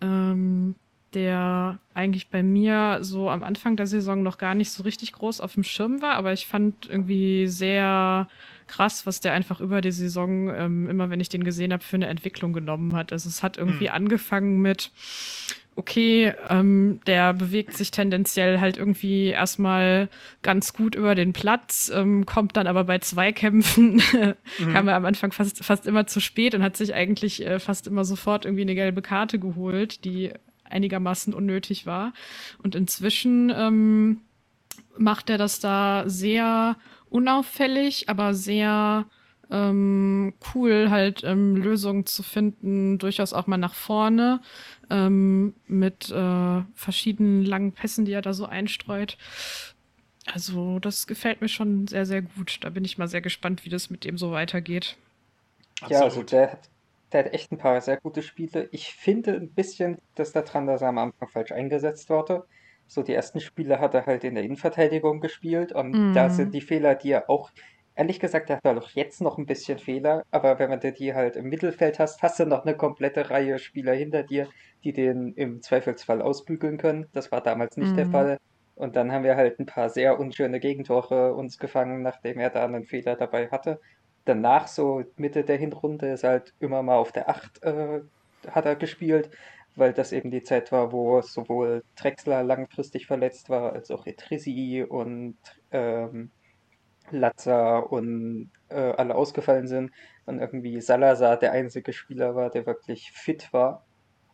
ähm, der eigentlich bei mir so am Anfang der Saison noch gar nicht so richtig groß auf dem Schirm war, aber ich fand irgendwie sehr krass, was der einfach über die Saison, ähm, immer wenn ich den gesehen habe, für eine Entwicklung genommen hat. Also es hat irgendwie hm. angefangen mit okay, ähm, der bewegt sich tendenziell halt irgendwie erstmal ganz gut über den Platz, ähm, kommt dann aber bei Zweikämpfen, mhm. kam er am Anfang fast, fast immer zu spät und hat sich eigentlich äh, fast immer sofort irgendwie eine gelbe Karte geholt, die einigermaßen unnötig war. Und inzwischen ähm, macht er das da sehr unauffällig, aber sehr ähm, cool, halt ähm, Lösungen zu finden, durchaus auch mal nach vorne ähm, mit äh, verschiedenen langen Pässen, die er da so einstreut. Also das gefällt mir schon sehr, sehr gut. Da bin ich mal sehr gespannt, wie das mit dem so weitergeht. Ja, also der hat, der hat echt ein paar sehr gute Spiele. Ich finde ein bisschen, dass der dran, dass er am Anfang falsch eingesetzt wurde. So die ersten Spiele hat er halt in der Innenverteidigung gespielt und mm. da sind die Fehler, die er auch Ehrlich gesagt, er hat doch jetzt noch ein bisschen Fehler, aber wenn man die halt im Mittelfeld hast, hast du noch eine komplette Reihe Spieler hinter dir, die den im Zweifelsfall ausbügeln können. Das war damals nicht mhm. der Fall. Und dann haben wir halt ein paar sehr unschöne Gegentore uns gefangen, nachdem er da einen Fehler dabei hatte. Danach, so Mitte der Hinrunde, ist halt immer mal auf der 8 äh, hat er gespielt, weil das eben die Zeit war, wo sowohl Drexler langfristig verletzt war, als auch Etrisi und ähm, Latza und äh, alle ausgefallen sind und irgendwie Salazar der einzige Spieler war, der wirklich fit war.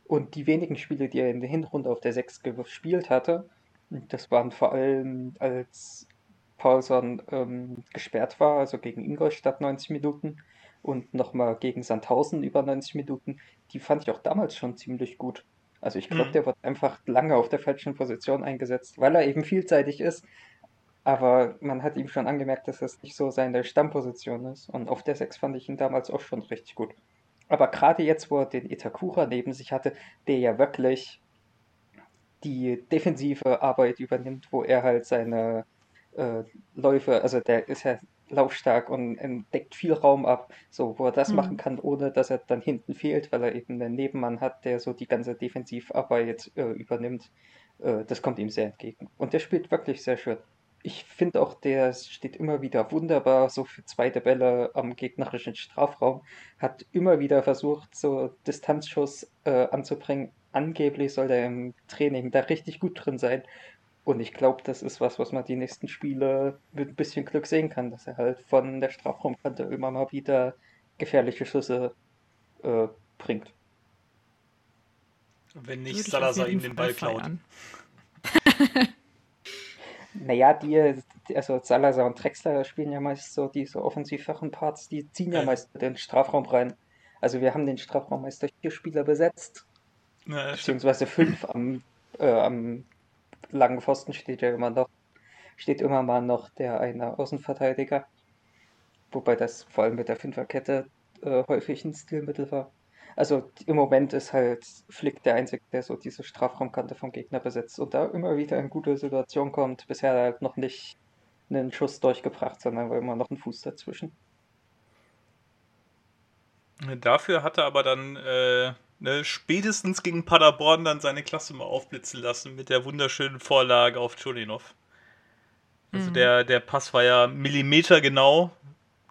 Und die wenigen Spiele, die er in der Hinrunde auf der 6 gespielt hatte, das waren vor allem als Paulson ähm, gesperrt war, also gegen Ingolstadt 90 Minuten und nochmal gegen Sandhausen über 90 Minuten, die fand ich auch damals schon ziemlich gut. Also ich glaube, mhm. der wird einfach lange auf der falschen Position eingesetzt, weil er eben vielseitig ist aber man hat ihm schon angemerkt, dass das nicht so seine Stammposition ist. Und auf der 6 fand ich ihn damals auch schon richtig gut. Aber gerade jetzt, wo er den Itakura neben sich hatte, der ja wirklich die defensive Arbeit übernimmt, wo er halt seine äh, Läufe, also der ist ja laufstark und deckt viel Raum ab, so wo er das mhm. machen kann, ohne dass er dann hinten fehlt, weil er eben einen Nebenmann hat, der so die ganze Defensivarbeit äh, übernimmt. Äh, das kommt ihm sehr entgegen. Und der spielt wirklich sehr schön. Ich finde auch, der steht immer wieder wunderbar so für zweite Bälle am gegnerischen Strafraum. Hat immer wieder versucht, so Distanzschuss äh, anzubringen. Angeblich soll er im Training da richtig gut drin sein. Und ich glaube, das ist was, was man die nächsten Spiele mit ein bisschen Glück sehen kann, dass er halt von der Strafraumkante immer mal wieder gefährliche Schüsse äh, bringt. Wenn nicht Salazar ihm den Ball klaut. naja, die, also Salazar und Drexler spielen ja meist so diese offensiveren Parts, die ziehen ja meist den Strafraum rein. Also wir haben den Strafraum meist durch vier Spieler besetzt. Ja, beziehungsweise fünf am, äh, am langen Pfosten steht ja immer noch, steht immer mal noch der eine Außenverteidiger. Wobei das vor allem mit der Fünferkette äh, häufig ein Stilmittel war. Also im Moment ist halt Flick der Einzige, der so diese Strafraumkante vom Gegner besetzt und da immer wieder in gute Situation kommt. Bisher halt noch nicht einen Schuss durchgebracht, sondern war immer noch ein Fuß dazwischen. Dafür hat er aber dann äh, ne, spätestens gegen Paderborn dann seine Klasse mal aufblitzen lassen mit der wunderschönen Vorlage auf Chulinov. Also mhm. der, der Pass war ja Millimeter genau,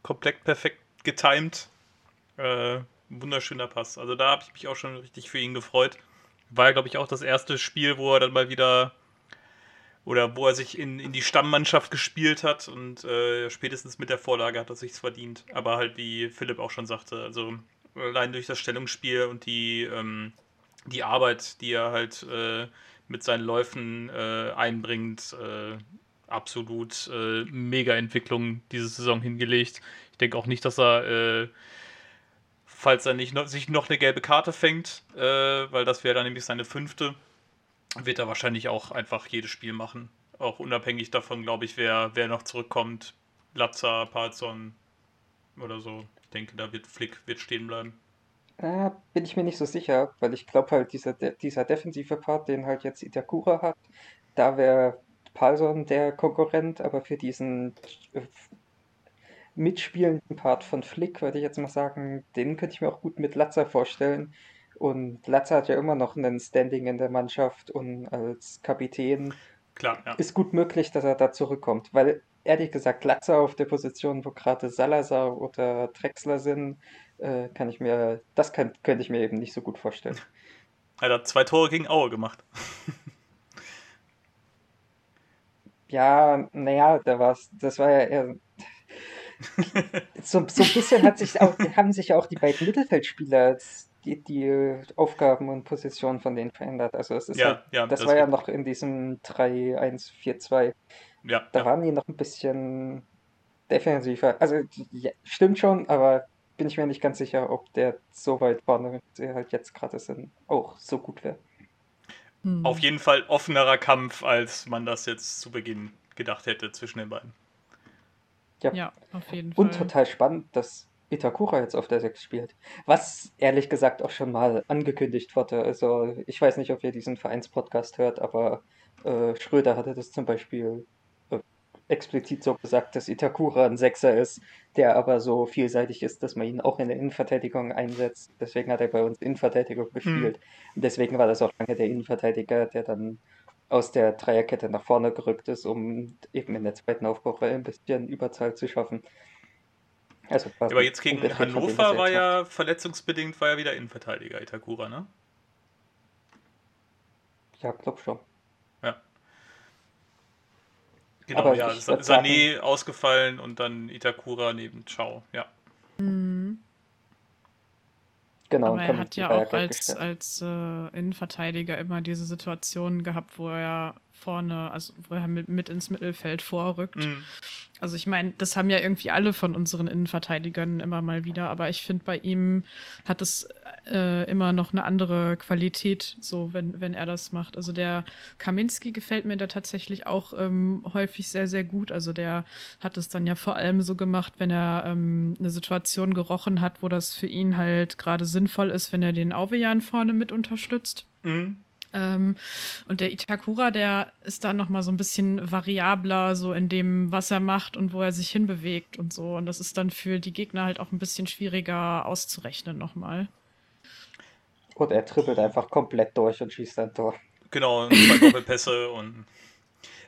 komplett perfekt getimed. Äh, wunderschöner Pass. Also da habe ich mich auch schon richtig für ihn gefreut. War, glaube ich, auch das erste Spiel, wo er dann mal wieder oder wo er sich in, in die Stammmannschaft gespielt hat und äh, spätestens mit der Vorlage hat er sich's verdient. Aber halt, wie Philipp auch schon sagte, also allein durch das Stellungsspiel und die, ähm, die Arbeit, die er halt äh, mit seinen Läufen äh, einbringt, äh, absolut äh, mega Entwicklung diese Saison hingelegt. Ich denke auch nicht, dass er, äh, falls er nicht noch, sich noch eine gelbe Karte fängt, äh, weil das wäre dann nämlich seine fünfte, wird er wahrscheinlich auch einfach jedes Spiel machen. Auch unabhängig davon, glaube ich, wer, wer noch zurückkommt. Latza, Palzon oder so denke, da wird Flick wird stehen bleiben. Äh, bin ich mir nicht so sicher, weil ich glaube halt, dieser, dieser defensive Part, den halt jetzt Itakura hat, da wäre Palson der Konkurrent, aber für diesen äh, mitspielenden Part von Flick, würde ich jetzt mal sagen, den könnte ich mir auch gut mit Latzer vorstellen. Und Latzer hat ja immer noch einen Standing in der Mannschaft und als Kapitän Klar, ja. ist gut möglich, dass er da zurückkommt, weil ehrlich gesagt, Latzer auf der Position, wo gerade Salazar oder Drexler sind, äh, kann ich mir, das kann, könnte ich mir eben nicht so gut vorstellen. Er hat zwei Tore gegen Aue gemacht. ja, naja, da war's, das war ja eher. So, so ein bisschen hat sich auch, haben sich auch die beiden Mittelfeldspieler die, die Aufgaben und Positionen von denen verändert. Also es ist ja, halt, ja, das, das war ja noch in diesem 3-1-4-2. Ja, da ja. waren die noch ein bisschen defensiver. Also ja, stimmt schon, aber bin ich mir nicht ganz sicher, ob der so weit vorne, wie sie halt jetzt gerade sind, auch so gut wäre. Hm. Auf jeden Fall offenerer Kampf, als man das jetzt zu Beginn gedacht hätte zwischen den beiden. Ja, ja auf jeden Fall. Und total spannend, dass Itakura jetzt auf der 6 spielt. Was ehrlich gesagt auch schon mal angekündigt wurde. Also ich weiß nicht, ob ihr diesen Vereinspodcast hört, aber äh, Schröder hatte das zum Beispiel explizit so gesagt, dass Itakura ein Sechser ist, der aber so vielseitig ist, dass man ihn auch in der Innenverteidigung einsetzt. Deswegen hat er bei uns Innenverteidigung hm. gespielt. Mhm. Und deswegen war das auch lange der Innenverteidiger, der dann aus der Dreierkette nach vorne gerückt ist, um eben in der zweiten Aufbaureihe ein bisschen Überzahl zu schaffen. Also aber jetzt gegen Hannover war ja verletzungsbedingt war ja wieder Innenverteidiger Itakura, ne? Ja, glaub schon. Genau, Aber ja. Sané sagen, ausgefallen und dann Itakura neben Ciao, ja. Mhm. Genau, Aber er hat ja auch als, als äh, Innenverteidiger immer diese Situation gehabt, wo er vorne, also wo er mit, mit ins Mittelfeld vorrückt. Mhm. Also ich meine, das haben ja irgendwie alle von unseren Innenverteidigern immer mal wieder, aber ich finde, bei ihm hat es äh, immer noch eine andere Qualität, so wenn, wenn er das macht. Also der Kaminski gefällt mir da tatsächlich auch ähm, häufig sehr, sehr gut. Also der hat es dann ja vor allem so gemacht, wenn er ähm, eine Situation gerochen hat, wo das für ihn halt gerade sinnvoll ist, wenn er den Auvejan vorne mit unterstützt. Mhm Ähm, und der Itakura, der ist dann nochmal so ein bisschen variabler, so in dem, was er macht und wo er sich hinbewegt und so. Und das ist dann für die Gegner halt auch ein bisschen schwieriger auszurechnen nochmal. Und er trippelt einfach komplett durch und schießt ein Tor. Genau, zwei Doppelpässe und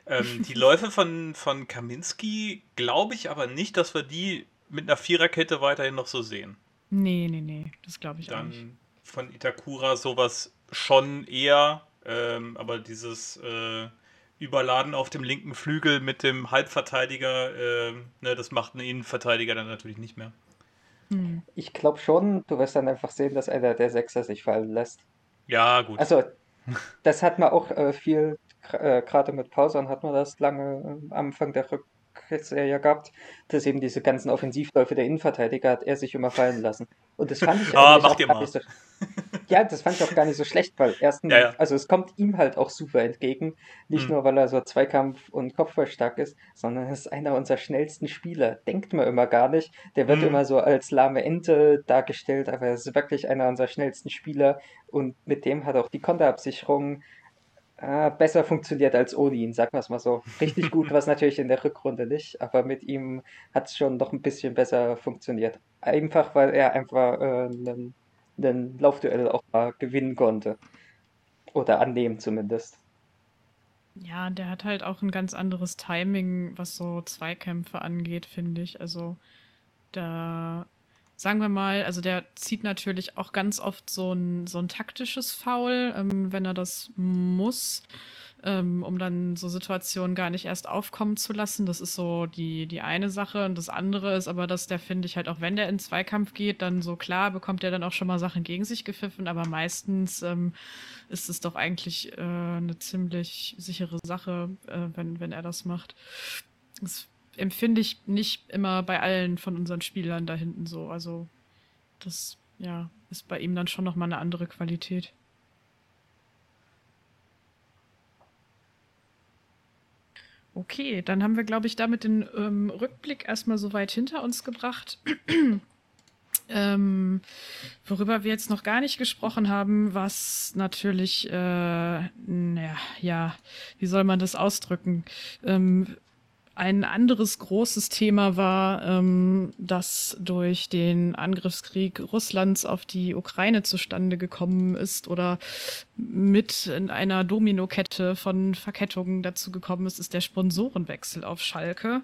ähm, die Läufe von, von Kaminski glaube ich aber nicht, dass wir die mit einer Viererkette weiterhin noch so sehen. Nee, nee, nee, das glaube ich Dann auch nicht. von Itakura sowas schon eher, ähm, aber dieses äh, Überladen auf dem linken Flügel mit dem Halbverteidiger, äh, ne, das macht einen Innenverteidiger dann natürlich nicht mehr. Hm. Ich glaube schon, du wirst dann einfach sehen, dass einer der Sechser sich fallen lässt. Ja, gut. Also, das hat man auch äh, viel, äh, gerade mit Pausern hat man das lange am Anfang der Rückserie gehabt, dass eben diese ganzen Offensivläufe der Innenverteidiger hat er sich immer fallen lassen. Und das fand ich ah, macht ihr mal. So, ja, das fand ich auch gar nicht so schlecht, weil erstens, ja, ja. also es kommt ihm halt auch super entgegen. Nicht mhm. nur, weil er so Zweikampf- und Kopfballstark ist, sondern er ist einer unserer schnellsten Spieler. Denkt man immer gar nicht. Der wird mhm. immer so als lahme Ente dargestellt, aber er ist wirklich einer unserer schnellsten Spieler und mit dem hat auch die Konterabsicherung äh, besser funktioniert als ohne ihn, sagen wir es mal so. Richtig gut war es natürlich in der Rückrunde nicht, aber mit ihm hat es schon noch ein bisschen besser funktioniert. Einfach, weil er einfach äh, einen ein Laufduell auch mal gewinnen konnte. Oder annehmen zumindest. Ja, der hat halt auch ein ganz anderes Timing, was so Zweikämpfe angeht, finde ich. Also da, sagen wir mal, also der zieht natürlich auch ganz oft so ein, so ein taktisches Foul, ähm, wenn er das muss ähm, um dann so Situationen gar nicht erst aufkommen zu lassen. Das ist so die, die eine Sache. Und das andere ist aber, dass der, finde ich, halt auch wenn der in Zweikampf geht, dann so klar bekommt er dann auch schon mal Sachen gegen sich gepfiffen. Aber meistens ähm, ist es doch eigentlich äh, eine ziemlich sichere Sache, äh, wenn, wenn er das macht. Das empfinde ich nicht immer bei allen von unseren Spielern da hinten so. Also das ja, ist bei ihm dann schon nochmal eine andere Qualität. Okay, dann haben wir, glaube ich, damit den ähm, Rückblick erstmal so weit hinter uns gebracht. ähm, worüber wir jetzt noch gar nicht gesprochen haben, was natürlich, äh, naja, ja, wie soll man das ausdrücken? Ähm, ein anderes großes Thema war, ähm, das durch den Angriffskrieg Russlands auf die Ukraine zustande gekommen ist oder mit in einer Dominokette von Verkettungen dazu gekommen ist, ist der Sponsorenwechsel auf Schalke.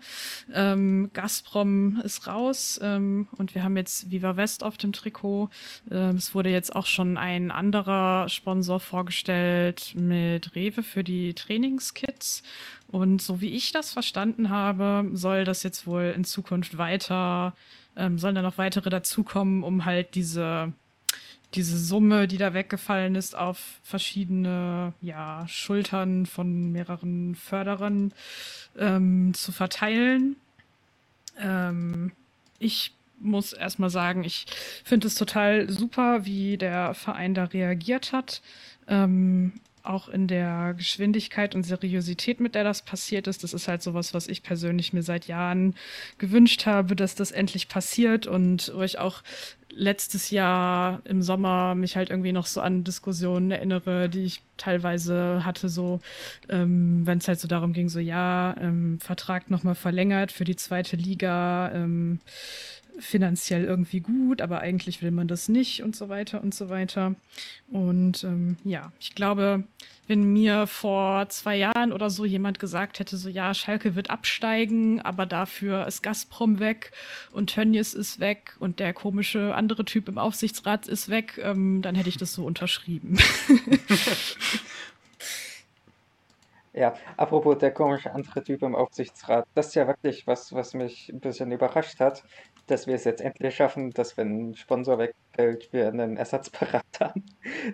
Ähm, Gazprom ist raus ähm, und wir haben jetzt Viva West auf dem Trikot. Ähm, es wurde jetzt auch schon ein anderer Sponsor vorgestellt mit Rewe für die Trainingskits. Und so wie ich das verstanden habe, soll das jetzt wohl in Zukunft weiter, ähm, sollen da noch weitere dazukommen, um halt diese, diese Summe, die da weggefallen ist, auf verschiedene ja, Schultern von mehreren Förderern ähm, zu verteilen. Ähm, ich muss erstmal sagen, ich finde es total super, wie der Verein da reagiert hat. Ähm, auch in der Geschwindigkeit und Seriosität, mit der das passiert ist. Das ist halt sowas, was ich persönlich mir seit Jahren gewünscht habe, dass das endlich passiert und wo ich auch letztes Jahr im Sommer mich halt irgendwie noch so an Diskussionen erinnere, die ich teilweise hatte, so ähm, wenn es halt so darum ging, so ja, ähm, Vertrag nochmal verlängert für die zweite Liga, ähm, finanziell irgendwie gut, aber eigentlich will man das nicht und so weiter und so weiter. Und ähm, ja, ich glaube, wenn mir vor zwei Jahren oder so jemand gesagt hätte, so ja, Schalke wird absteigen, aber dafür ist Gazprom weg und Tönnies ist weg und der komische andere Typ im Aufsichtsrat ist weg, ähm, dann hätte ich das so unterschrieben. Ja, apropos der komische andere Typ im Aufsichtsrat, das ist ja wirklich was, was mich ein bisschen überrascht hat dass wir es jetzt endlich schaffen, dass wenn ein Sponsor wegfällt, wir einen Ersatzberater haben.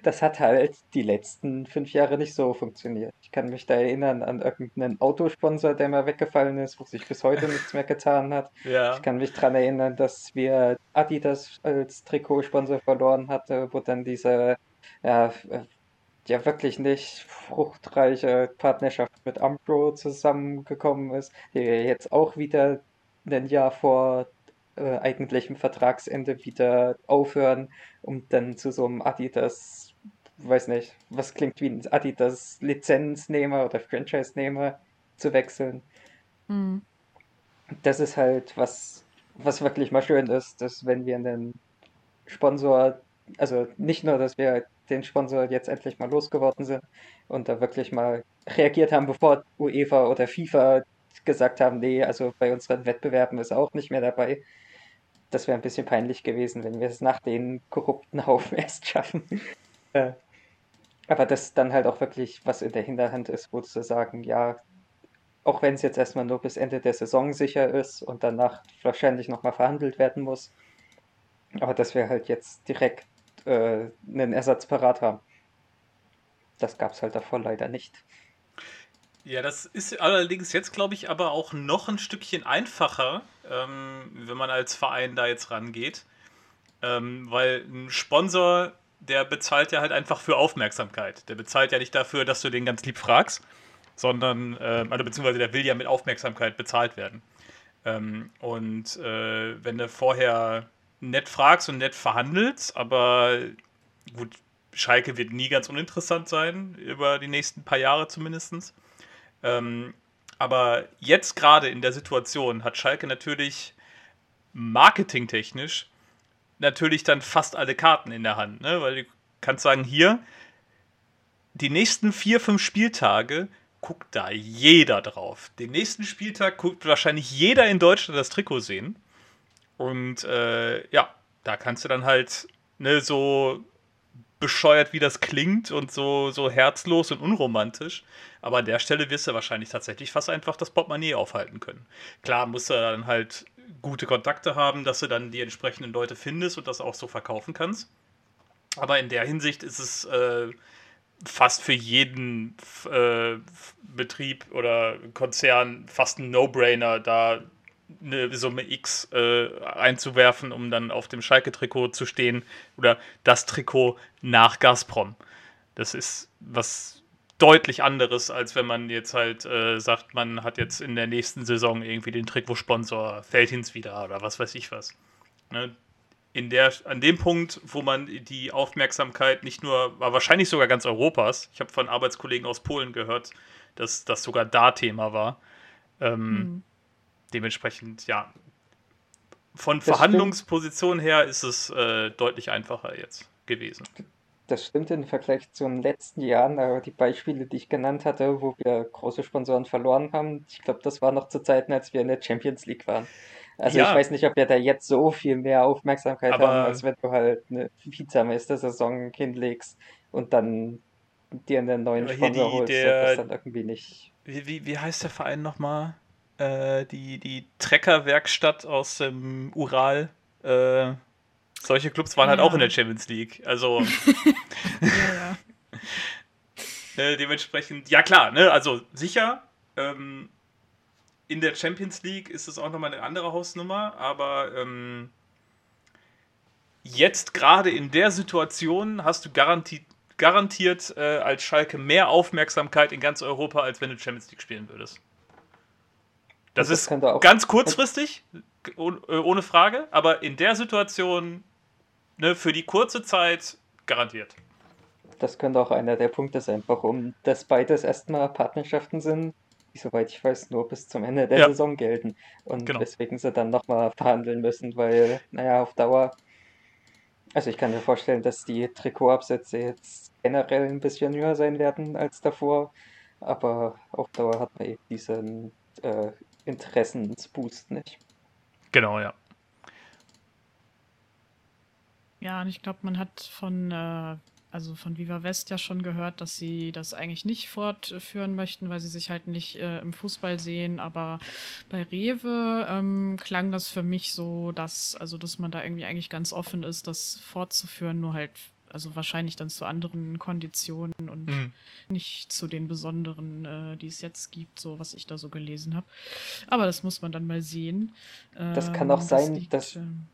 Das hat halt die letzten fünf Jahre nicht so funktioniert. Ich kann mich da erinnern an irgendeinen Autosponsor, der mal weggefallen ist, wo sich bis heute nichts mehr getan hat. Ja. Ich kann mich daran erinnern, dass wir Adidas als Trikotsponsor verloren hatte, wo dann diese ja, ja wirklich nicht fruchtreiche Partnerschaft mit Ambro zusammengekommen ist, die jetzt auch wieder ein Jahr vor äh, eigentlichem Vertragsende wieder aufhören, um dann zu so einem Adidas weiß nicht, was klingt wie ein Adidas Lizenznehmer oder Franchise-Nehmer zu wechseln. Mhm. Das ist halt was, was wirklich mal schön ist, dass wenn wir einen Sponsor, also nicht nur, dass wir den Sponsor jetzt endlich mal losgeworden sind und da wirklich mal reagiert haben, bevor UEFA oder FIFA gesagt haben, nee, also bei unseren Wettbewerben ist auch nicht mehr dabei. Das wäre ein bisschen peinlich gewesen, wenn wir es nach den korrupten Haufen erst schaffen. Äh, aber das dann halt auch wirklich was in der Hinterhand ist, wo zu sagen, ja, auch wenn es jetzt erstmal nur bis Ende der Saison sicher ist und danach wahrscheinlich nochmal verhandelt werden muss, aber dass wir halt jetzt direkt äh, einen Ersatz parat haben. Das gab es halt davor leider nicht. Ja, das ist allerdings jetzt, glaube ich, aber auch noch ein Stückchen einfacher, ähm, wenn man als Verein da jetzt rangeht. Ähm, weil ein Sponsor, der bezahlt ja halt einfach für Aufmerksamkeit. Der bezahlt ja nicht dafür, dass du den ganz lieb fragst, sondern, äh, also beziehungsweise der will ja mit Aufmerksamkeit bezahlt werden. Ähm, und äh, wenn du vorher nett fragst und nett verhandelst, aber gut, Schalke wird nie ganz uninteressant sein, über die nächsten paar Jahre zumindest. Ähm, aber jetzt gerade in der Situation hat Schalke natürlich marketingtechnisch natürlich dann fast alle Karten in der Hand, ne? weil du kannst sagen, hier, die nächsten vier, fünf Spieltage guckt da jeder drauf. Den nächsten Spieltag guckt wahrscheinlich jeder in Deutschland das Trikot sehen. Und äh, ja, da kannst du dann halt ne, so bescheuert, wie das klingt und so, so herzlos und unromantisch. Aber an der Stelle wirst du wahrscheinlich tatsächlich fast einfach das Portemonnaie aufhalten können. Klar musst du dann halt gute Kontakte haben, dass du dann die entsprechenden Leute findest und das auch so verkaufen kannst. Aber in der Hinsicht ist es äh, fast für jeden äh, Betrieb oder Konzern fast ein No-Brainer, da eine Summe X äh, einzuwerfen, um dann auf dem Schalke-Trikot zu stehen oder das Trikot nach Gazprom. Das ist was deutlich anderes, als wenn man jetzt halt äh, sagt, man hat jetzt in der nächsten Saison irgendwie den Trikotsponsor Feldhins wieder oder was weiß ich was. Ne? In der, an dem Punkt, wo man die Aufmerksamkeit nicht nur, war wahrscheinlich sogar ganz Europas, ich habe von Arbeitskollegen aus Polen gehört, dass das sogar da Thema war. Ähm, mhm dementsprechend, ja, von das Verhandlungsposition her ist es äh, deutlich einfacher jetzt gewesen. Das stimmt im Vergleich zu den letzten Jahren, aber die Beispiele, die ich genannt hatte, wo wir große Sponsoren verloren haben, ich glaube, das war noch zu Zeiten, als wir in der Champions League waren. Also ja, ich weiß nicht, ob wir da jetzt so viel mehr Aufmerksamkeit haben, als wenn du halt eine Vizemeistersaison hinlegst und dann dir einen neuen Sponsor die, holst, der, das dann irgendwie nicht. Wie, wie, wie heißt der Verein nochmal? äh, die, die Treckerwerkstatt aus dem Ural. Äh, solche Clubs waren halt ja. halt auch in der Champions League. Also. ja, ja. Äh, dementsprechend, ja klar, ne, also sicher. Ähm, in der Champions League ist es auch nochmal eine andere Hausnummer, aber ähm, jetzt gerade in der Situation hast du garantiert, garantiert äh, als Schalke mehr Aufmerksamkeit in ganz Europa, als wenn du Champions League spielen würdest. Das, das ist ganz kurzfristig, äh, ohne Frage, aber in der Situation ne, für die kurze Zeit garantiert. Das könnte auch einer der Punkte sein, warum das beides erstmal Partnerschaften sind, die, soweit ich weiß, nur bis zum Ende der ja. Saison gelten. Und genau. weswegen sie dann nochmal verhandeln müssen, weil, naja, auf Dauer. Also ich kann mir vorstellen, dass die Trikotabsätze jetzt generell ein bisschen höher sein werden als davor. Aber auf Dauer hat man eben diesen äh, Interessensboost nicht. Genau, ja. Ja, und ich glaube, man hat von, äh, also von Viva West ja schon gehört, dass sie das eigentlich nicht fortführen möchten, weil sie sich halt nicht äh, im Fußball sehen. Aber bei Rewe ähm, klang das für mich so, dass, also dass man da irgendwie eigentlich ganz offen ist, das fortzuführen, nur halt also wahrscheinlich dann zu anderen Konditionen und mhm. nicht zu den besonderen, äh, die es jetzt gibt, so was ich da so gelesen habe. Aber das muss man dann mal sehen. Das kann auch ähm, sein, liegt, dass ähm,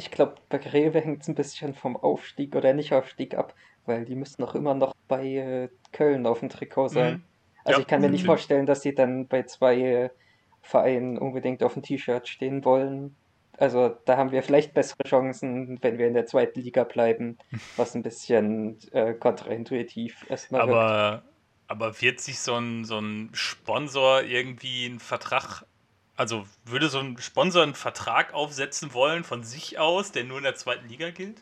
ich glaube, bei Rewe hängt es ein bisschen vom Aufstieg oder Nicht-Aufstieg ab, weil die müssen noch immer noch bei äh, Köln auf dem Trikot sein. Mhm. Also ja, ich kann mir nicht vorstellen, dass sie dann bei zwei äh, Vereinen unbedingt auf dem T-Shirt stehen wollen. Also da haben wir vielleicht bessere Chancen, wenn wir in der zweiten Liga bleiben, was ein bisschen äh, kontraintuitiv erstmal aber, aber wird sich so ein, so ein Sponsor irgendwie einen Vertrag, also würde so ein Sponsor einen Vertrag aufsetzen wollen von sich aus, der nur in der zweiten Liga gilt?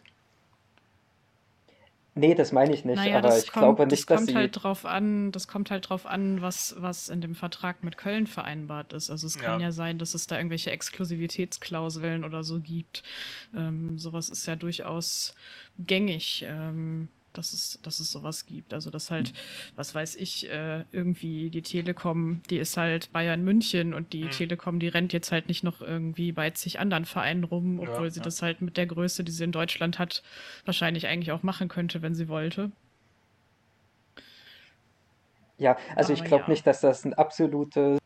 Nee, das meine ich nicht, naja, aber ich kommt, glaube nicht, das dass kommt sie halt drauf an, das kommt halt drauf an, was, was in dem Vertrag mit Köln vereinbart ist. Also es kann ja, ja sein, dass es da irgendwelche Exklusivitätsklauseln oder so gibt. Ähm, sowas ist ja durchaus gängig. Ähm, dass es, dass es sowas gibt. Also dass halt, was weiß ich, äh, irgendwie die Telekom, die ist halt Bayern München und die mhm. Telekom, die rennt jetzt halt nicht noch irgendwie bei zig anderen Vereinen rum, obwohl ja, sie ja. das halt mit der Größe, die sie in Deutschland hat, wahrscheinlich eigentlich auch machen könnte, wenn sie wollte. Ja, also Aber ich glaube ja. nicht, dass das ein absolutes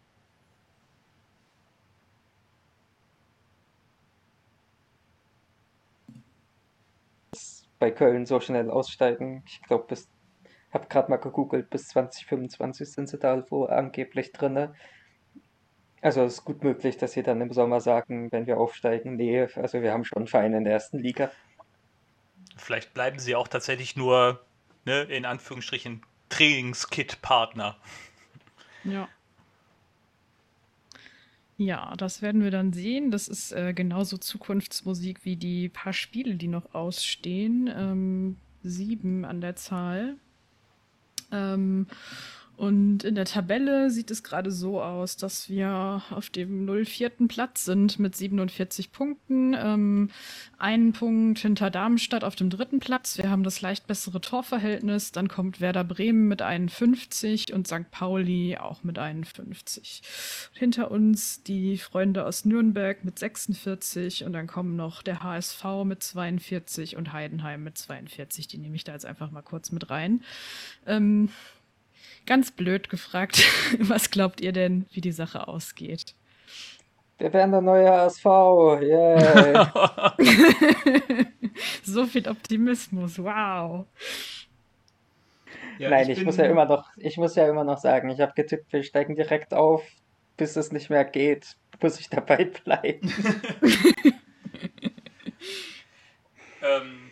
bei Köln so schnell aussteigen. Ich glaube, bis habe gerade mal gegoogelt, bis 2025 sind sie da wo angeblich drin. Also es ist gut möglich, dass sie dann im Sommer sagen, wenn wir aufsteigen, nee, also wir haben schon einen Verein in der ersten Liga. Vielleicht bleiben sie auch tatsächlich nur, ne, in Anführungsstrichen, Trainingskit-Partner. Ja. Ja, das werden wir dann sehen. Das ist äh, genauso Zukunftsmusik wie die paar Spiele, die noch ausstehen. Ähm, sieben an der Zahl. Ähm, und in der Tabelle sieht es gerade so aus, dass wir auf dem 04. Platz sind mit 47 Punkten. Ähm, einen Punkt hinter Darmstadt auf dem dritten Platz. Wir haben das leicht bessere Torverhältnis. Dann kommt Werder Bremen mit 51 und St. Pauli auch mit 51. Hinter uns die Freunde aus Nürnberg mit 46 und dann kommen noch der HSV mit 42 und Heidenheim mit 42. Die nehme ich da jetzt einfach mal kurz mit rein. Ähm, ganz blöd gefragt, was glaubt ihr denn, wie die Sache ausgeht? Wir werden der neue ASV. Yeah. so viel Optimismus. Wow. Ja, Nein, ich, ich muss ja immer noch, ich muss ja immer noch sagen, ich habe getippt, wir steigen direkt auf, bis es nicht mehr geht, muss ich dabei bleiben. ähm,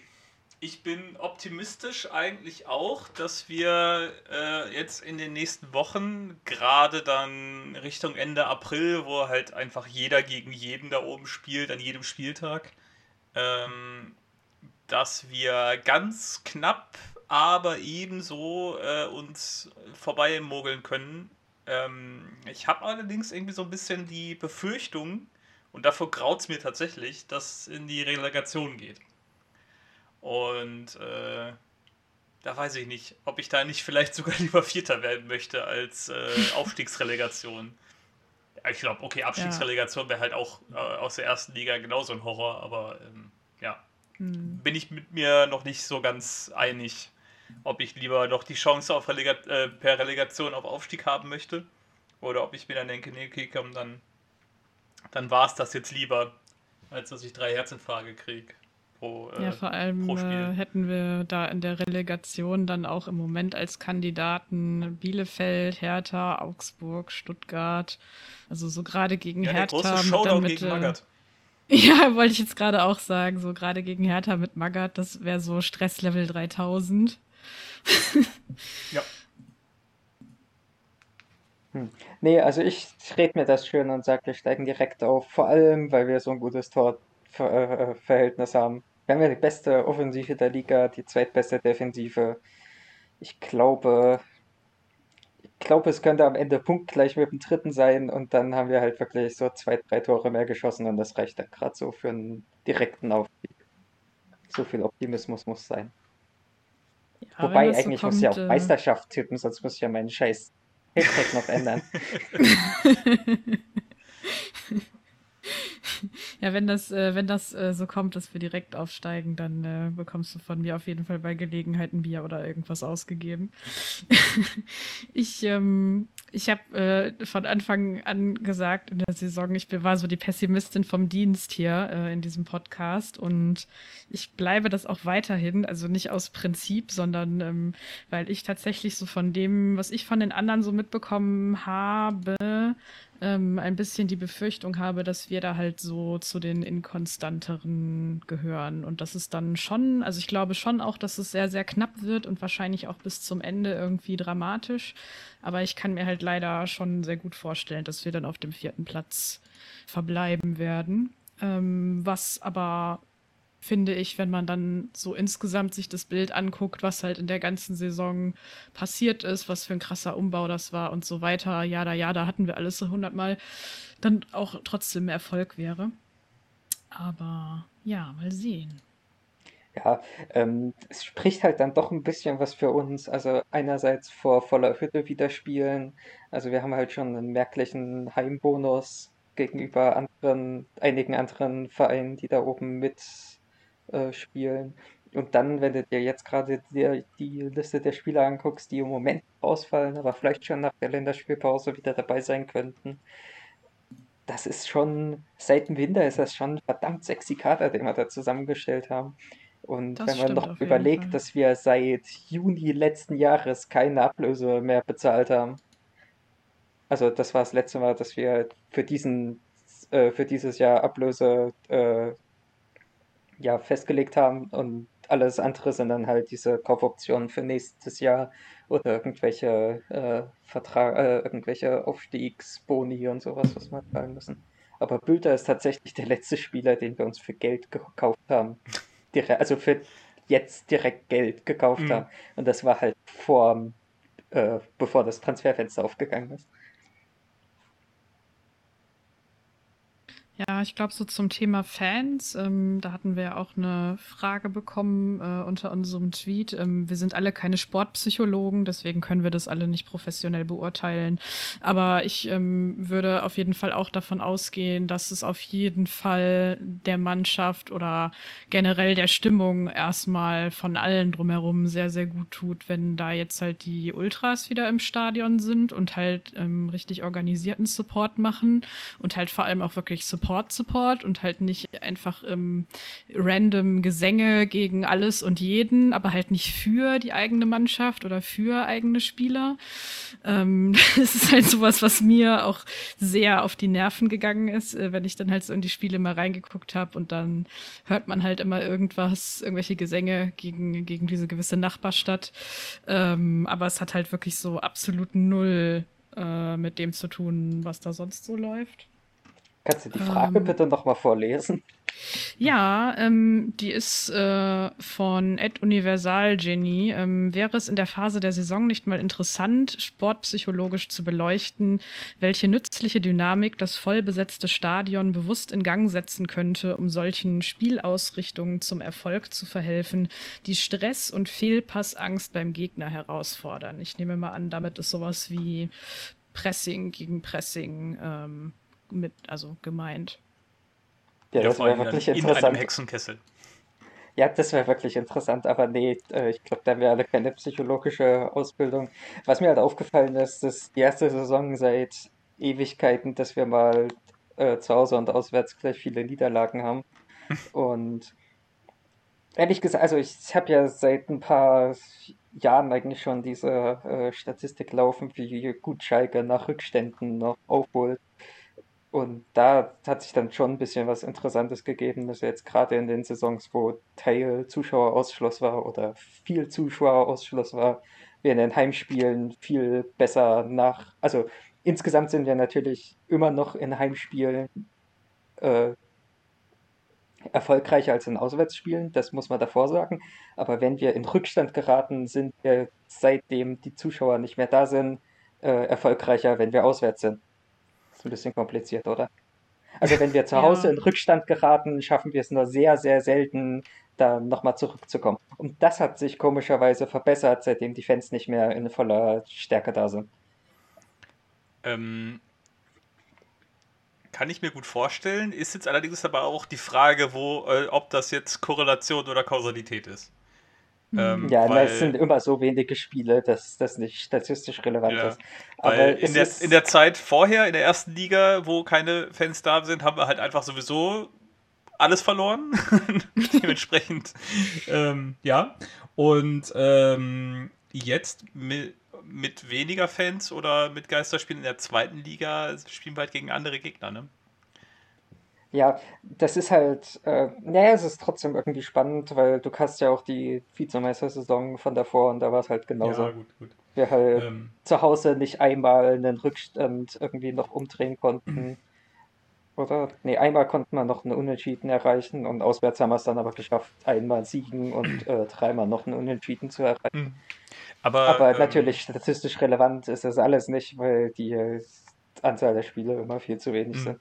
ich bin optimistisch eigentlich auch, dass wir äh, jetzt in den nächsten Wochen, gerade dann Richtung Ende April, wo halt einfach jeder gegen jeden da oben spielt, an jedem Spieltag, ähm, dass wir ganz knapp, aber ebenso äh, uns vorbei mogeln können. Ähm, ich habe allerdings irgendwie so ein bisschen die Befürchtung, und davor graut es mir tatsächlich, dass es in die Relegation geht. Und äh, da weiß ich nicht, ob ich da nicht vielleicht sogar lieber Vierter werden möchte als äh, Aufstiegsrelegation. Ich glaube, okay, Abstiegsrelegation wäre halt auch äh, aus der ersten Liga genauso ein Horror, aber ähm, ja, hm. bin ich mit mir noch nicht so ganz einig, ob ich lieber noch die Chance auf Relega äh, per Relegation auf Aufstieg haben möchte oder ob ich mir dann denke, nee, okay, komm, dann, dann war es das jetzt lieber, als dass ich drei Herzinfarkte kriege pro äh, Ja, vor allem äh, hätten wir da in der Relegation dann auch im Moment als Kandidaten Bielefeld, Hertha, Augsburg, Stuttgart. Also so gerade gegen ja, Hertha. Der große Showdown mit, gegen äh, Magath. Ja, wollte ich jetzt gerade auch sagen. So gerade gegen Hertha mit Magath, das wäre so Stresslevel 3000. ja. Hm. Nee, also ich rede mir das schön und sage, wir steigen direkt auf. Vor allem, weil wir so ein gutes Torverhältnis haben. Wir haben ja die beste Offensive der Liga, die zweitbeste Defensive. Ich glaube, ich glaube, es könnte am Ende punktgleich mit dem dritten sein und dann haben wir halt wirklich so zwei, drei Tore mehr geschossen und das reicht ja gerade so für einen direkten Aufstieg. So viel Optimismus muss sein. Ja, Wobei, eigentlich so kommt, muss ich ja auch äh, Meisterschaft tippen, sonst muss ich ja meinen scheiß Hashtag noch ändern. Ja, wenn das, äh, wenn das äh, so kommt, dass wir direkt aufsteigen, dann äh, bekommst du von mir auf jeden Fall bei Gelegenheit ein Bier oder irgendwas ausgegeben. ich ähm, ich habe äh, von Anfang an gesagt in der Saison, ich war so die Pessimistin vom Dienst hier äh, in diesem Podcast und ich bleibe das auch weiterhin, also nicht aus Prinzip, sondern ähm, weil ich tatsächlich so von dem, was ich von den anderen so mitbekommen habe, ähm, ein bisschen die Befürchtung habe, dass wir da halt so zu den inkonstanteren gehören. Und das ist dann schon, also ich glaube schon auch, dass es sehr, sehr knapp wird und wahrscheinlich auch bis zum Ende irgendwie dramatisch. Aber ich kann mir halt leider schon sehr gut vorstellen, dass wir dann auf dem vierten Platz verbleiben werden. Ähm, was aber finde ich, wenn man dann so insgesamt sich das Bild anguckt, was halt in der ganzen Saison passiert ist, was für ein krasser Umbau das war und so weiter, ja, da, ja, da hatten wir alles so hundertmal, dann auch trotzdem Erfolg wäre. Aber ja, mal sehen. Ja, ähm, es spricht halt dann doch ein bisschen was für uns. Also einerseits vor voller Hütte wieder spielen. Also wir haben halt schon einen merklichen Heimbonus gegenüber anderen, einigen anderen Vereinen, die da oben mit äh, spielen. Und dann, wenn du dir jetzt gerade die, die Liste der Spieler anguckst, die im Moment ausfallen, aber vielleicht schon nach der Länderspielpause wieder dabei sein könnten, das ist schon, seit dem Winter ist das schon ein verdammt sexy Kader, den wir da zusammengestellt haben. Und das wenn man noch überlegt, dass wir seit Juni letzten Jahres keine Ablöse mehr bezahlt haben. Also das war das letzte Mal, dass wir für diesen äh, für dieses Jahr Ablöse äh, ja, festgelegt haben und alles andere sind dann halt diese Kaufoptionen für nächstes Jahr oder irgendwelche äh, Vertrag, äh, irgendwelche Aufstiegsboni und sowas, was wir zahlen müssen. Aber Bülter ist tatsächlich der letzte Spieler, den wir uns für Geld gekauft haben. Direkt, also für jetzt direkt Geld gekauft mhm. haben. Und das war halt vor, äh, bevor das Transferfenster aufgegangen ist. Ja, ich glaube, so zum Thema Fans, ähm, da hatten wir ja auch eine Frage bekommen äh, unter unserem Tweet. Ähm, wir sind alle keine Sportpsychologen, deswegen können wir das alle nicht professionell beurteilen. Aber ich ähm, würde auf jeden Fall auch davon ausgehen, dass es auf jeden Fall der Mannschaft oder generell der Stimmung erstmal von allen drumherum sehr, sehr gut tut, wenn da jetzt halt die Ultras wieder im Stadion sind und halt ähm, richtig organisierten Support machen und halt vor allem auch wirklich Support Support-Support und halt nicht einfach ähm, random Gesänge gegen alles und jeden, aber halt nicht für die eigene Mannschaft oder für eigene Spieler. Ähm, das ist halt sowas, was mir auch sehr auf die Nerven gegangen ist, äh, wenn ich dann halt so in die Spiele mal reingeguckt habe und dann hört man halt immer irgendwas, irgendwelche Gesänge gegen, gegen diese gewisse Nachbarstadt. Ähm, aber es hat halt wirklich so absolut null äh, mit dem zu tun, was da sonst so läuft. Kannst du die Frage ähm, bitte nochmal vorlesen? Ja, ähm, die ist äh, von Ed Universal Genie. Ähm, wäre es in der Phase der Saison nicht mal interessant, sportpsychologisch zu beleuchten, welche nützliche Dynamik das vollbesetzte Stadion bewusst in Gang setzen könnte, um solchen Spielausrichtungen zum Erfolg zu verhelfen, die Stress und Fehlpassangst beim Gegner herausfordern? Ich nehme mal an, damit ist sowas wie Pressing gegen Pressing ähm, mit, also gemeint. Ja, das wäre wirklich in interessant. In einem Hexenkessel. Ja, das wäre wirklich interessant, aber nee, äh, ich glaube, da wäre alle keine psychologische Ausbildung. Was mir halt aufgefallen ist, ist die erste Saison seit Ewigkeiten, dass wir mal äh, zu Hause und auswärts gleich viele Niederlagen haben. und ehrlich gesagt, also ich habe ja seit ein paar Jahren eigentlich schon diese äh, Statistik laufen, wie gut Schalke nach Rückständen noch aufholt. Und da hat sich dann schon ein bisschen was Interessantes gegeben, dass jetzt gerade in den Saisons, wo Teil Zuschauerausschluss war oder viel Zuschauerausschluss war, wir in den Heimspielen viel besser nach. Also insgesamt sind wir natürlich immer noch in Heimspielen äh, erfolgreicher als in Auswärtsspielen, das muss man davor sagen. Aber wenn wir in Rückstand geraten, sind wir seitdem die Zuschauer nicht mehr da sind, äh, erfolgreicher, wenn wir auswärts sind. Ist ein bisschen kompliziert, oder? Also wenn wir zu Hause ja. in Rückstand geraten, schaffen wir es nur sehr, sehr selten, da nochmal zurückzukommen. Und das hat sich komischerweise verbessert, seitdem die Fans nicht mehr in voller Stärke da sind. Ähm, kann ich mir gut vorstellen. Ist jetzt allerdings aber auch die Frage, wo, äh, ob das jetzt Korrelation oder Kausalität ist. Ähm, ja, weil, es sind immer so wenige Spiele, dass das nicht statistisch relevant ja, ist. Aber in der, in der Zeit vorher, in der ersten Liga, wo keine Fans da sind, haben wir halt einfach sowieso alles verloren. Dementsprechend, ähm, ja. Und ähm, jetzt mit weniger Fans oder mit Geisterspielen in der zweiten Liga spielen wir halt gegen andere Gegner, ne? Ja, das ist halt, äh, naja, es ist trotzdem irgendwie spannend, weil du hast ja auch die Vizemeistersaison von davor und da war es halt genauso. Ja, gut, gut. Wir halt ähm, zu Hause nicht einmal einen Rückstand irgendwie noch umdrehen konnten. Oder? Nee, einmal konnten wir noch einen Unentschieden erreichen und auswärts haben wir es dann aber geschafft, einmal siegen und äh, dreimal noch einen Unentschieden zu erreichen. Hm. Aber, aber ähm, natürlich statistisch relevant ist das alles nicht, weil die Anzahl der Spiele immer viel zu wenig hm. sind.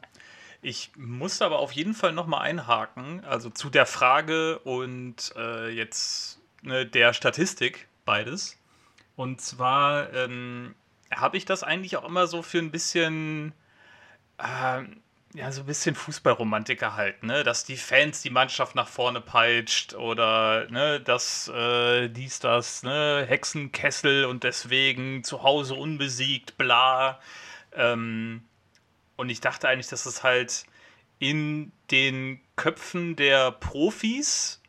Ich muss aber auf jeden Fall nochmal einhaken, also zu der Frage und äh, jetzt ne, der Statistik, beides. Und zwar ähm, habe ich das eigentlich auch immer so für ein bisschen, äh, ja, so ein bisschen Fußballromantik gehalten, ne? Dass die Fans die Mannschaft nach vorne peitscht oder ne, dass äh, dies, das, ne, Hexenkessel und deswegen zu Hause unbesiegt, bla. Ähm, und ich dachte eigentlich, dass es halt in den Köpfen der Profis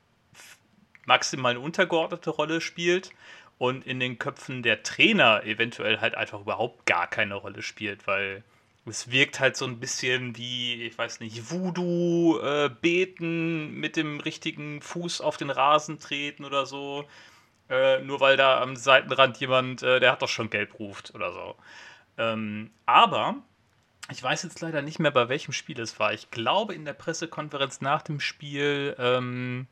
maximal eine untergeordnete Rolle spielt und in den Köpfen der Trainer eventuell halt einfach überhaupt gar keine Rolle spielt, weil es wirkt halt so ein bisschen wie, ich weiß nicht, Voodoo, äh, beten, mit dem richtigen Fuß auf den Rasen treten oder so. Äh, nur weil da am Seitenrand jemand, äh, der hat doch schon gelb ruft oder so. Ähm, aber ich weiß jetzt leider nicht mehr, bei welchem Spiel es war. Ich glaube, in der Pressekonferenz nach dem Spiel ähm,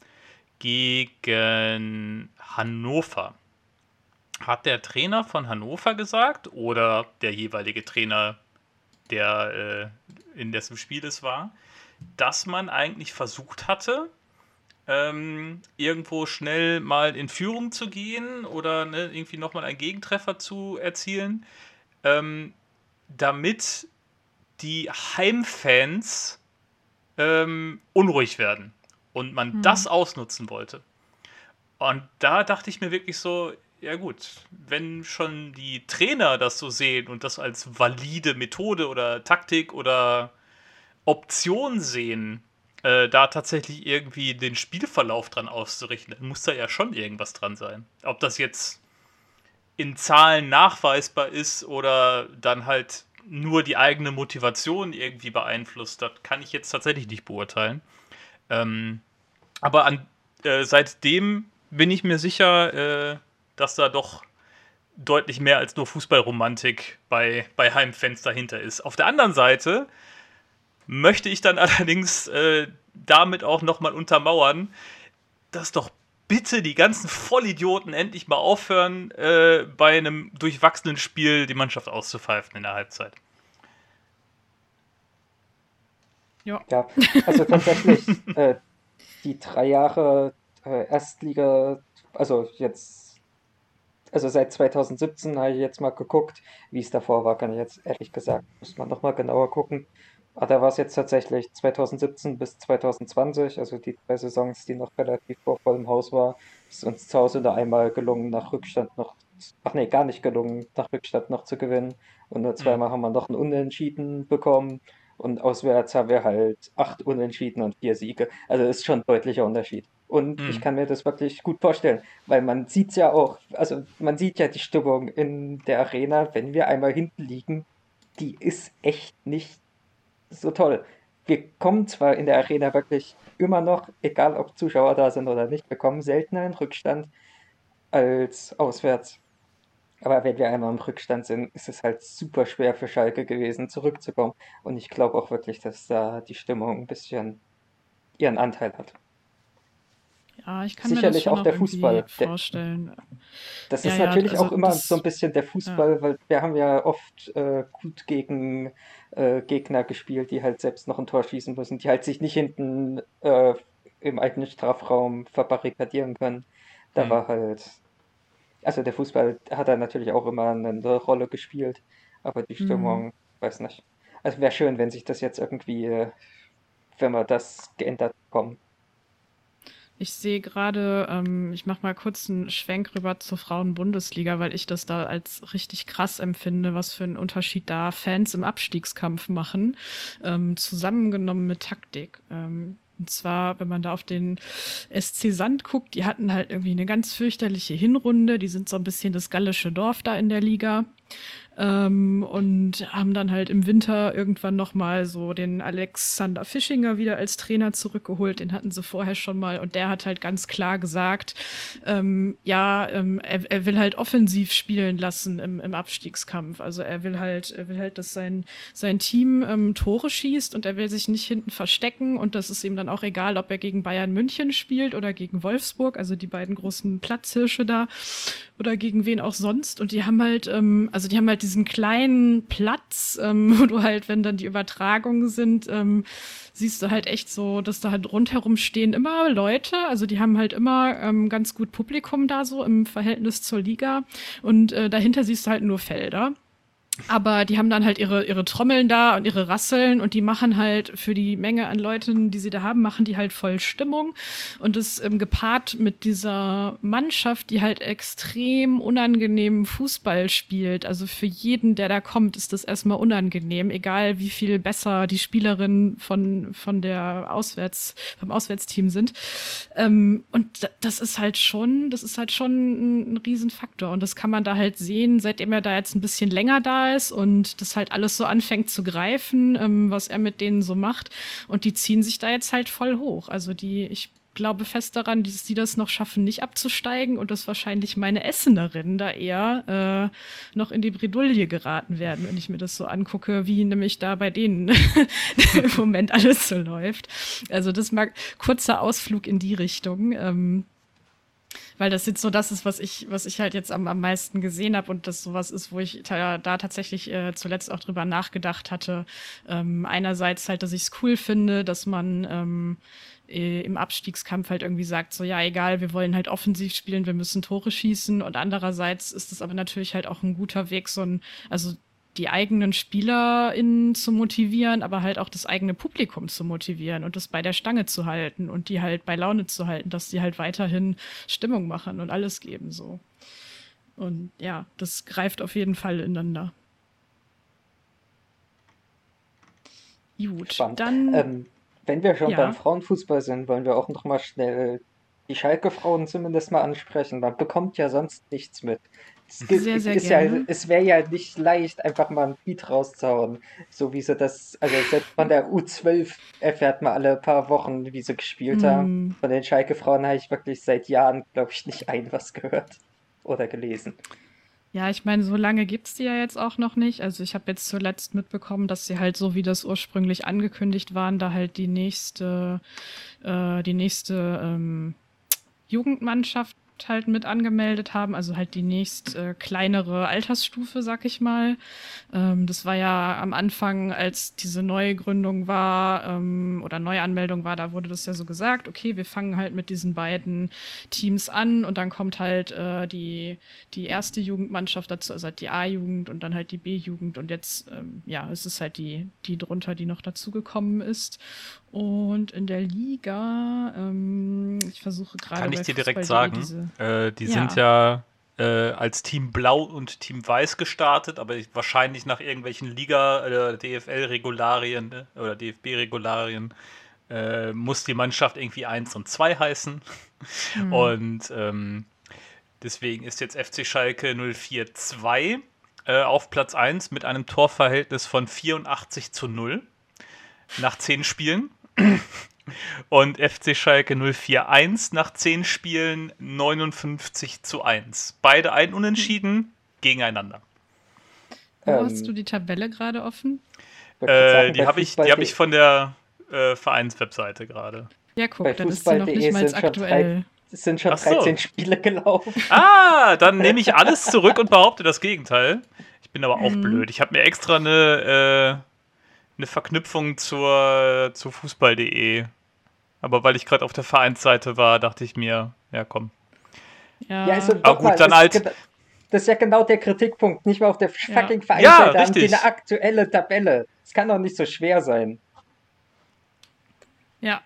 gegen Hannover hat der Trainer von Hannover gesagt oder der jeweilige Trainer, der äh, in dessen Spiel es war, dass man eigentlich versucht hatte, ähm, irgendwo schnell mal in Führung zu gehen oder ne, irgendwie nochmal einen Gegentreffer zu erzielen, ähm, damit die Heimfans ähm, unruhig werden und man hm. das ausnutzen wollte. Und da dachte ich mir wirklich so, ja gut, wenn schon die Trainer das so sehen und das als valide Methode oder Taktik oder Option sehen, äh, da tatsächlich irgendwie den Spielverlauf dran auszurichten, dann muss da ja schon irgendwas dran sein. Ob das jetzt in Zahlen nachweisbar ist oder dann halt nur die eigene Motivation irgendwie beeinflusst, das kann ich jetzt tatsächlich nicht beurteilen. Ähm, aber an, äh, seitdem bin ich mir sicher, äh, dass da doch deutlich mehr als nur Fußballromantik bei, bei Heimfans dahinter ist. Auf der anderen Seite möchte ich dann allerdings äh, damit auch nochmal untermauern, dass doch bitte die ganzen Vollidioten endlich mal aufhören, äh, bei einem durchwachsenen Spiel die Mannschaft auszupfeifen in der Halbzeit. Ja, ja also tatsächlich äh, die drei Jahre äh, Erstliga, also jetzt, also seit 2017 habe ich jetzt mal geguckt, wie es davor war, kann ich jetzt ehrlich gesagt, muss man nochmal genauer gucken. Aber da war es jetzt tatsächlich 2017 bis 2020, also die drei Saisons, die noch relativ vor vollem Haus war, ist uns zu Hause nur einmal gelungen, nach Rückstand noch, ach nee, gar nicht gelungen, nach Rückstand noch zu gewinnen. Und nur zweimal mhm. haben wir noch einen Unentschieden bekommen. Und auswärts haben wir halt acht Unentschieden und vier Siege. Also ist schon ein deutlicher Unterschied. Und mhm. ich kann mir das wirklich gut vorstellen, weil man sieht ja auch, also man sieht ja die Stimmung in der Arena, wenn wir einmal hinten liegen, die ist echt nicht so toll. Wir kommen zwar in der Arena wirklich immer noch, egal ob Zuschauer da sind oder nicht, wir kommen seltener in Rückstand als auswärts. Aber wenn wir einmal im Rückstand sind, ist es halt super schwer für Schalke gewesen, zurückzukommen. Und ich glaube auch wirklich, dass da die Stimmung ein bisschen ihren Anteil hat. Ja, ich kann Sicherlich mir das auch der Fußball vorstellen. das ja, ist natürlich also auch immer das, so ein bisschen der Fußball, ja. weil wir haben ja oft äh, gut gegen äh, Gegner gespielt, die halt selbst noch ein Tor schießen müssen, die halt sich nicht hinten äh, im eigenen Strafraum verbarrikadieren können. Da mhm. war halt, also der Fußball hat da natürlich auch immer eine Rolle gespielt, aber die Stimmung, mhm. weiß nicht. Also wäre schön, wenn sich das jetzt irgendwie, äh, wenn wir das geändert bekommen. Ich sehe gerade, ähm, ich mache mal kurz einen Schwenk rüber zur Frauen-Bundesliga, weil ich das da als richtig krass empfinde, was für einen Unterschied da Fans im Abstiegskampf machen, ähm, zusammengenommen mit Taktik. Ähm, Und zwar, wenn man da auf den SC Sand guckt, die hatten halt irgendwie eine ganz fürchterliche Hinrunde. Die sind so ein bisschen das gallische Dorf da in der Liga. Ähm, und haben dann halt im Winter irgendwann nochmal so den Alexander Fischinger wieder als Trainer zurückgeholt. Den hatten sie vorher schon mal und der hat halt ganz klar gesagt, ähm, ja, ähm, er, er, will halt offensiv spielen lassen im, im Abstiegskampf. Also er will halt, er will halt, dass sein, sein Team ähm, Tore schießt und er will sich nicht hinten verstecken und das ist ihm dann auch egal, ob er gegen Bayern München spielt oder gegen Wolfsburg, also die beiden großen Platzhirsche da oder gegen wen auch sonst. Und die haben halt, ähm, also die haben halt diesen kleinen Platz, ähm, wo du halt, wenn dann die Übertragungen sind, ähm, siehst du halt echt so, dass da halt rundherum stehen immer Leute, also die haben halt immer ähm, ganz gut Publikum da so im Verhältnis zur Liga und äh, dahinter siehst du halt nur Felder. Aber die haben dann halt ihre, ihre Trommeln da und ihre Rasseln und die machen halt für die Menge an Leuten, die sie da haben, machen die halt voll Stimmung. Und das ähm, gepaart mit dieser Mannschaft, die halt extrem unangenehm Fußball spielt. Also für jeden, der da kommt, ist das erstmal unangenehm, egal wie viel besser die Spielerinnen von, von der Auswärts, vom Auswärtsteam sind. Ähm, und das ist halt schon, das ist halt schon ein, ein Riesenfaktor. Und das kann man da halt sehen, seitdem er da jetzt ein bisschen länger da ist und das halt alles so anfängt zu greifen, ähm, was er mit denen so macht. Und die ziehen sich da jetzt halt voll hoch. Also die, ich glaube fest daran, dass die das noch schaffen, nicht abzusteigen und dass wahrscheinlich meine Essenerinnen da eher äh, noch in die Bredouille geraten werden, wenn ich mir das so angucke, wie nämlich da bei denen im Moment alles so läuft. Also das mag kurzer Ausflug in die Richtung. Ähm, weil das jetzt so das ist, was ich, was ich halt jetzt am, am meisten gesehen habe und das sowas ist, wo ich da, da tatsächlich äh, zuletzt auch drüber nachgedacht hatte. Ähm, einerseits halt, dass ich es cool finde, dass man ähm, äh, im Abstiegskampf halt irgendwie sagt, so ja, egal, wir wollen halt offensiv spielen, wir müssen Tore schießen und andererseits ist es aber natürlich halt auch ein guter Weg, so ein, also die eigenen SpielerInnen zu motivieren, aber halt auch das eigene Publikum zu motivieren und das bei der Stange zu halten und die halt bei Laune zu halten, dass die halt weiterhin Stimmung machen und alles geben so. Und ja, das greift auf jeden Fall ineinander. Gut, Spannend. dann. Ähm, wenn wir schon ja. beim Frauenfußball sind, wollen wir auch noch mal schnell die Schalke-Frauen zumindest mal ansprechen. Man bekommt ja sonst nichts mit. Es, sehr, sehr ist gerne. Ja, es wäre ja nicht leicht, einfach mal ein Beat rauszuhauen. So wie sie das, also selbst von der U12 erfährt man alle paar Wochen, wie sie gespielt mm. haben. Von den Schalke-Frauen habe ich wirklich seit Jahren, glaube ich, nicht ein was gehört oder gelesen. Ja, ich meine, so lange gibt es die ja jetzt auch noch nicht. Also ich habe jetzt zuletzt mitbekommen, dass sie halt so, wie das ursprünglich angekündigt waren, da halt die nächste, äh, die nächste ähm, Jugendmannschaft halt mit angemeldet haben, also halt die nächst äh, kleinere Altersstufe, sag ich mal. Ähm, das war ja am Anfang, als diese Neugründung war ähm, oder Neuanmeldung war, da wurde das ja so gesagt, okay, wir fangen halt mit diesen beiden Teams an und dann kommt halt äh, die, die erste Jugendmannschaft dazu, also halt die A-Jugend und dann halt die B-Jugend und jetzt, ähm, ja, es ist halt die, die drunter, die noch dazugekommen ist. Und in der Liga, ähm, ich versuche gerade. Kann ich dir direkt sagen, diese, äh, die ja. sind ja äh, als Team Blau und Team Weiß gestartet, aber wahrscheinlich nach irgendwelchen Liga- oder DFL-Regularien oder DFB-Regularien äh, muss die Mannschaft irgendwie 1 und 2 heißen. Mhm. Und ähm, deswegen ist jetzt FC Schalke 04-2 äh, auf Platz 1 mit einem Torverhältnis von 84 zu 0 nach 10 Spielen. Und FC Schalke 041 nach 10 Spielen 59 zu 1. Beide ein Unentschieden gegeneinander. Wo ähm, hast du die Tabelle gerade offen? Äh, die habe ich, hab ich von der äh, Vereinswebseite gerade. Ja, guck, dann ist sie noch nicht mal aktuell. Es sind schon 13 so. Spiele gelaufen. Ah, dann nehme ich alles zurück und behaupte das Gegenteil. Ich bin aber auch mhm. blöd. Ich habe mir extra eine, äh, eine Verknüpfung zur, zu Fußball.de aber weil ich gerade auf der Vereinsseite war, dachte ich mir, ja komm. Ja, ja also aber gut, dann halt. Das ist ja genau der Kritikpunkt. Nicht mal auf der fucking ja. Vereinsseite ja, haben die eine aktuelle Tabelle. Es kann doch nicht so schwer sein. Ja.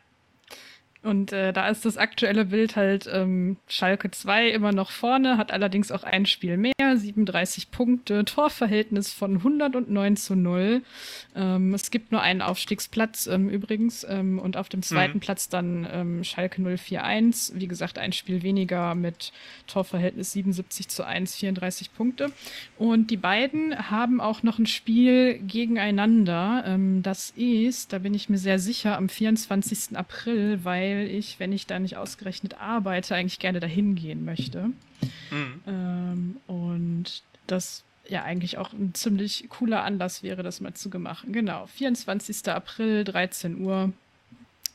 Und äh, da ist das aktuelle Bild halt ähm, Schalke 2 immer noch vorne, hat allerdings auch ein Spiel mehr, 37 Punkte, Torverhältnis von 109 zu 0. Ähm, es gibt nur einen Aufstiegsplatz ähm, übrigens ähm, und auf dem zweiten mhm. Platz dann ähm, Schalke 041. Wie gesagt, ein Spiel weniger mit Torverhältnis 77 zu 1, 34 Punkte. Und die beiden haben auch noch ein Spiel gegeneinander. Ähm, das ist, da bin ich mir sehr sicher, am 24. April, weil ich, wenn ich da nicht ausgerechnet arbeite, eigentlich gerne dahin gehen möchte. Mhm. Ähm, und das ja eigentlich auch ein ziemlich cooler Anlass wäre, das mal zu machen. Genau, 24. April, 13 Uhr.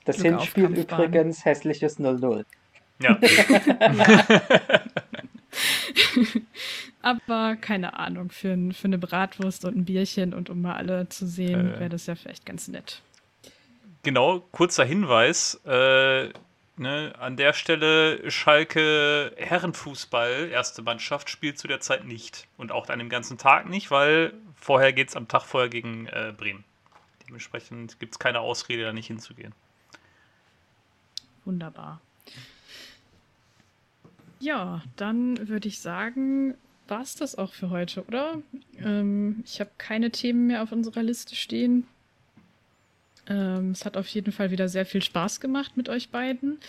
Das Hinspiel übrigens hässliches 0-0. Ja. Aber keine Ahnung, für, für eine Bratwurst und ein Bierchen und um mal alle zu sehen, äh, wäre das ja vielleicht ganz nett. Genau, kurzer Hinweis. Äh, ne, an der Stelle Schalke Herrenfußball, erste Mannschaft, spielt zu der Zeit nicht. Und auch an dem ganzen Tag nicht, weil vorher geht es am Tag vorher gegen äh, Bremen. Dementsprechend gibt es keine Ausrede, da nicht hinzugehen. Wunderbar. Ja, dann würde ich sagen, war es das auch für heute, oder? Ähm, ich habe keine Themen mehr auf unserer Liste stehen. Ähm, es hat auf jeden Fall wieder sehr viel Spaß gemacht mit euch beiden.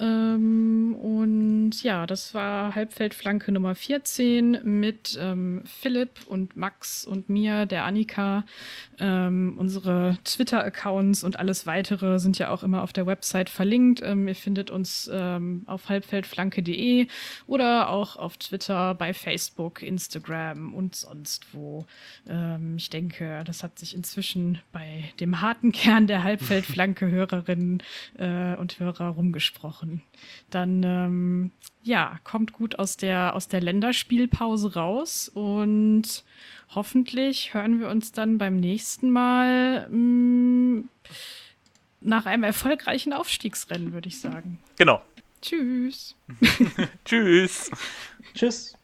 Ähm, und ja, das war Halbfeldflanke Nummer 14 mit ähm, Philipp und Max und mir, der Annika. Ähm, unsere Twitter-Accounts und alles weitere sind ja auch immer auf der Website verlinkt. Ähm, ihr findet uns ähm, auf halbfeldflanke.de oder auch auf Twitter, bei Facebook, Instagram und sonst wo. Ähm, ich denke, das hat sich inzwischen bei dem harten Kern der Halbfeldflanke-Hörerinnen äh, und Hörer rumgesprochen machen. Dann ähm, ja, kommt gut aus der, aus der Länderspielpause raus und hoffentlich hören wir uns dann beim nächsten Mal mh, mm, nach einem erfolgreichen Aufstiegsrennen, würde ich sagen. Genau. Tschüss. Tschüss. Tschüss.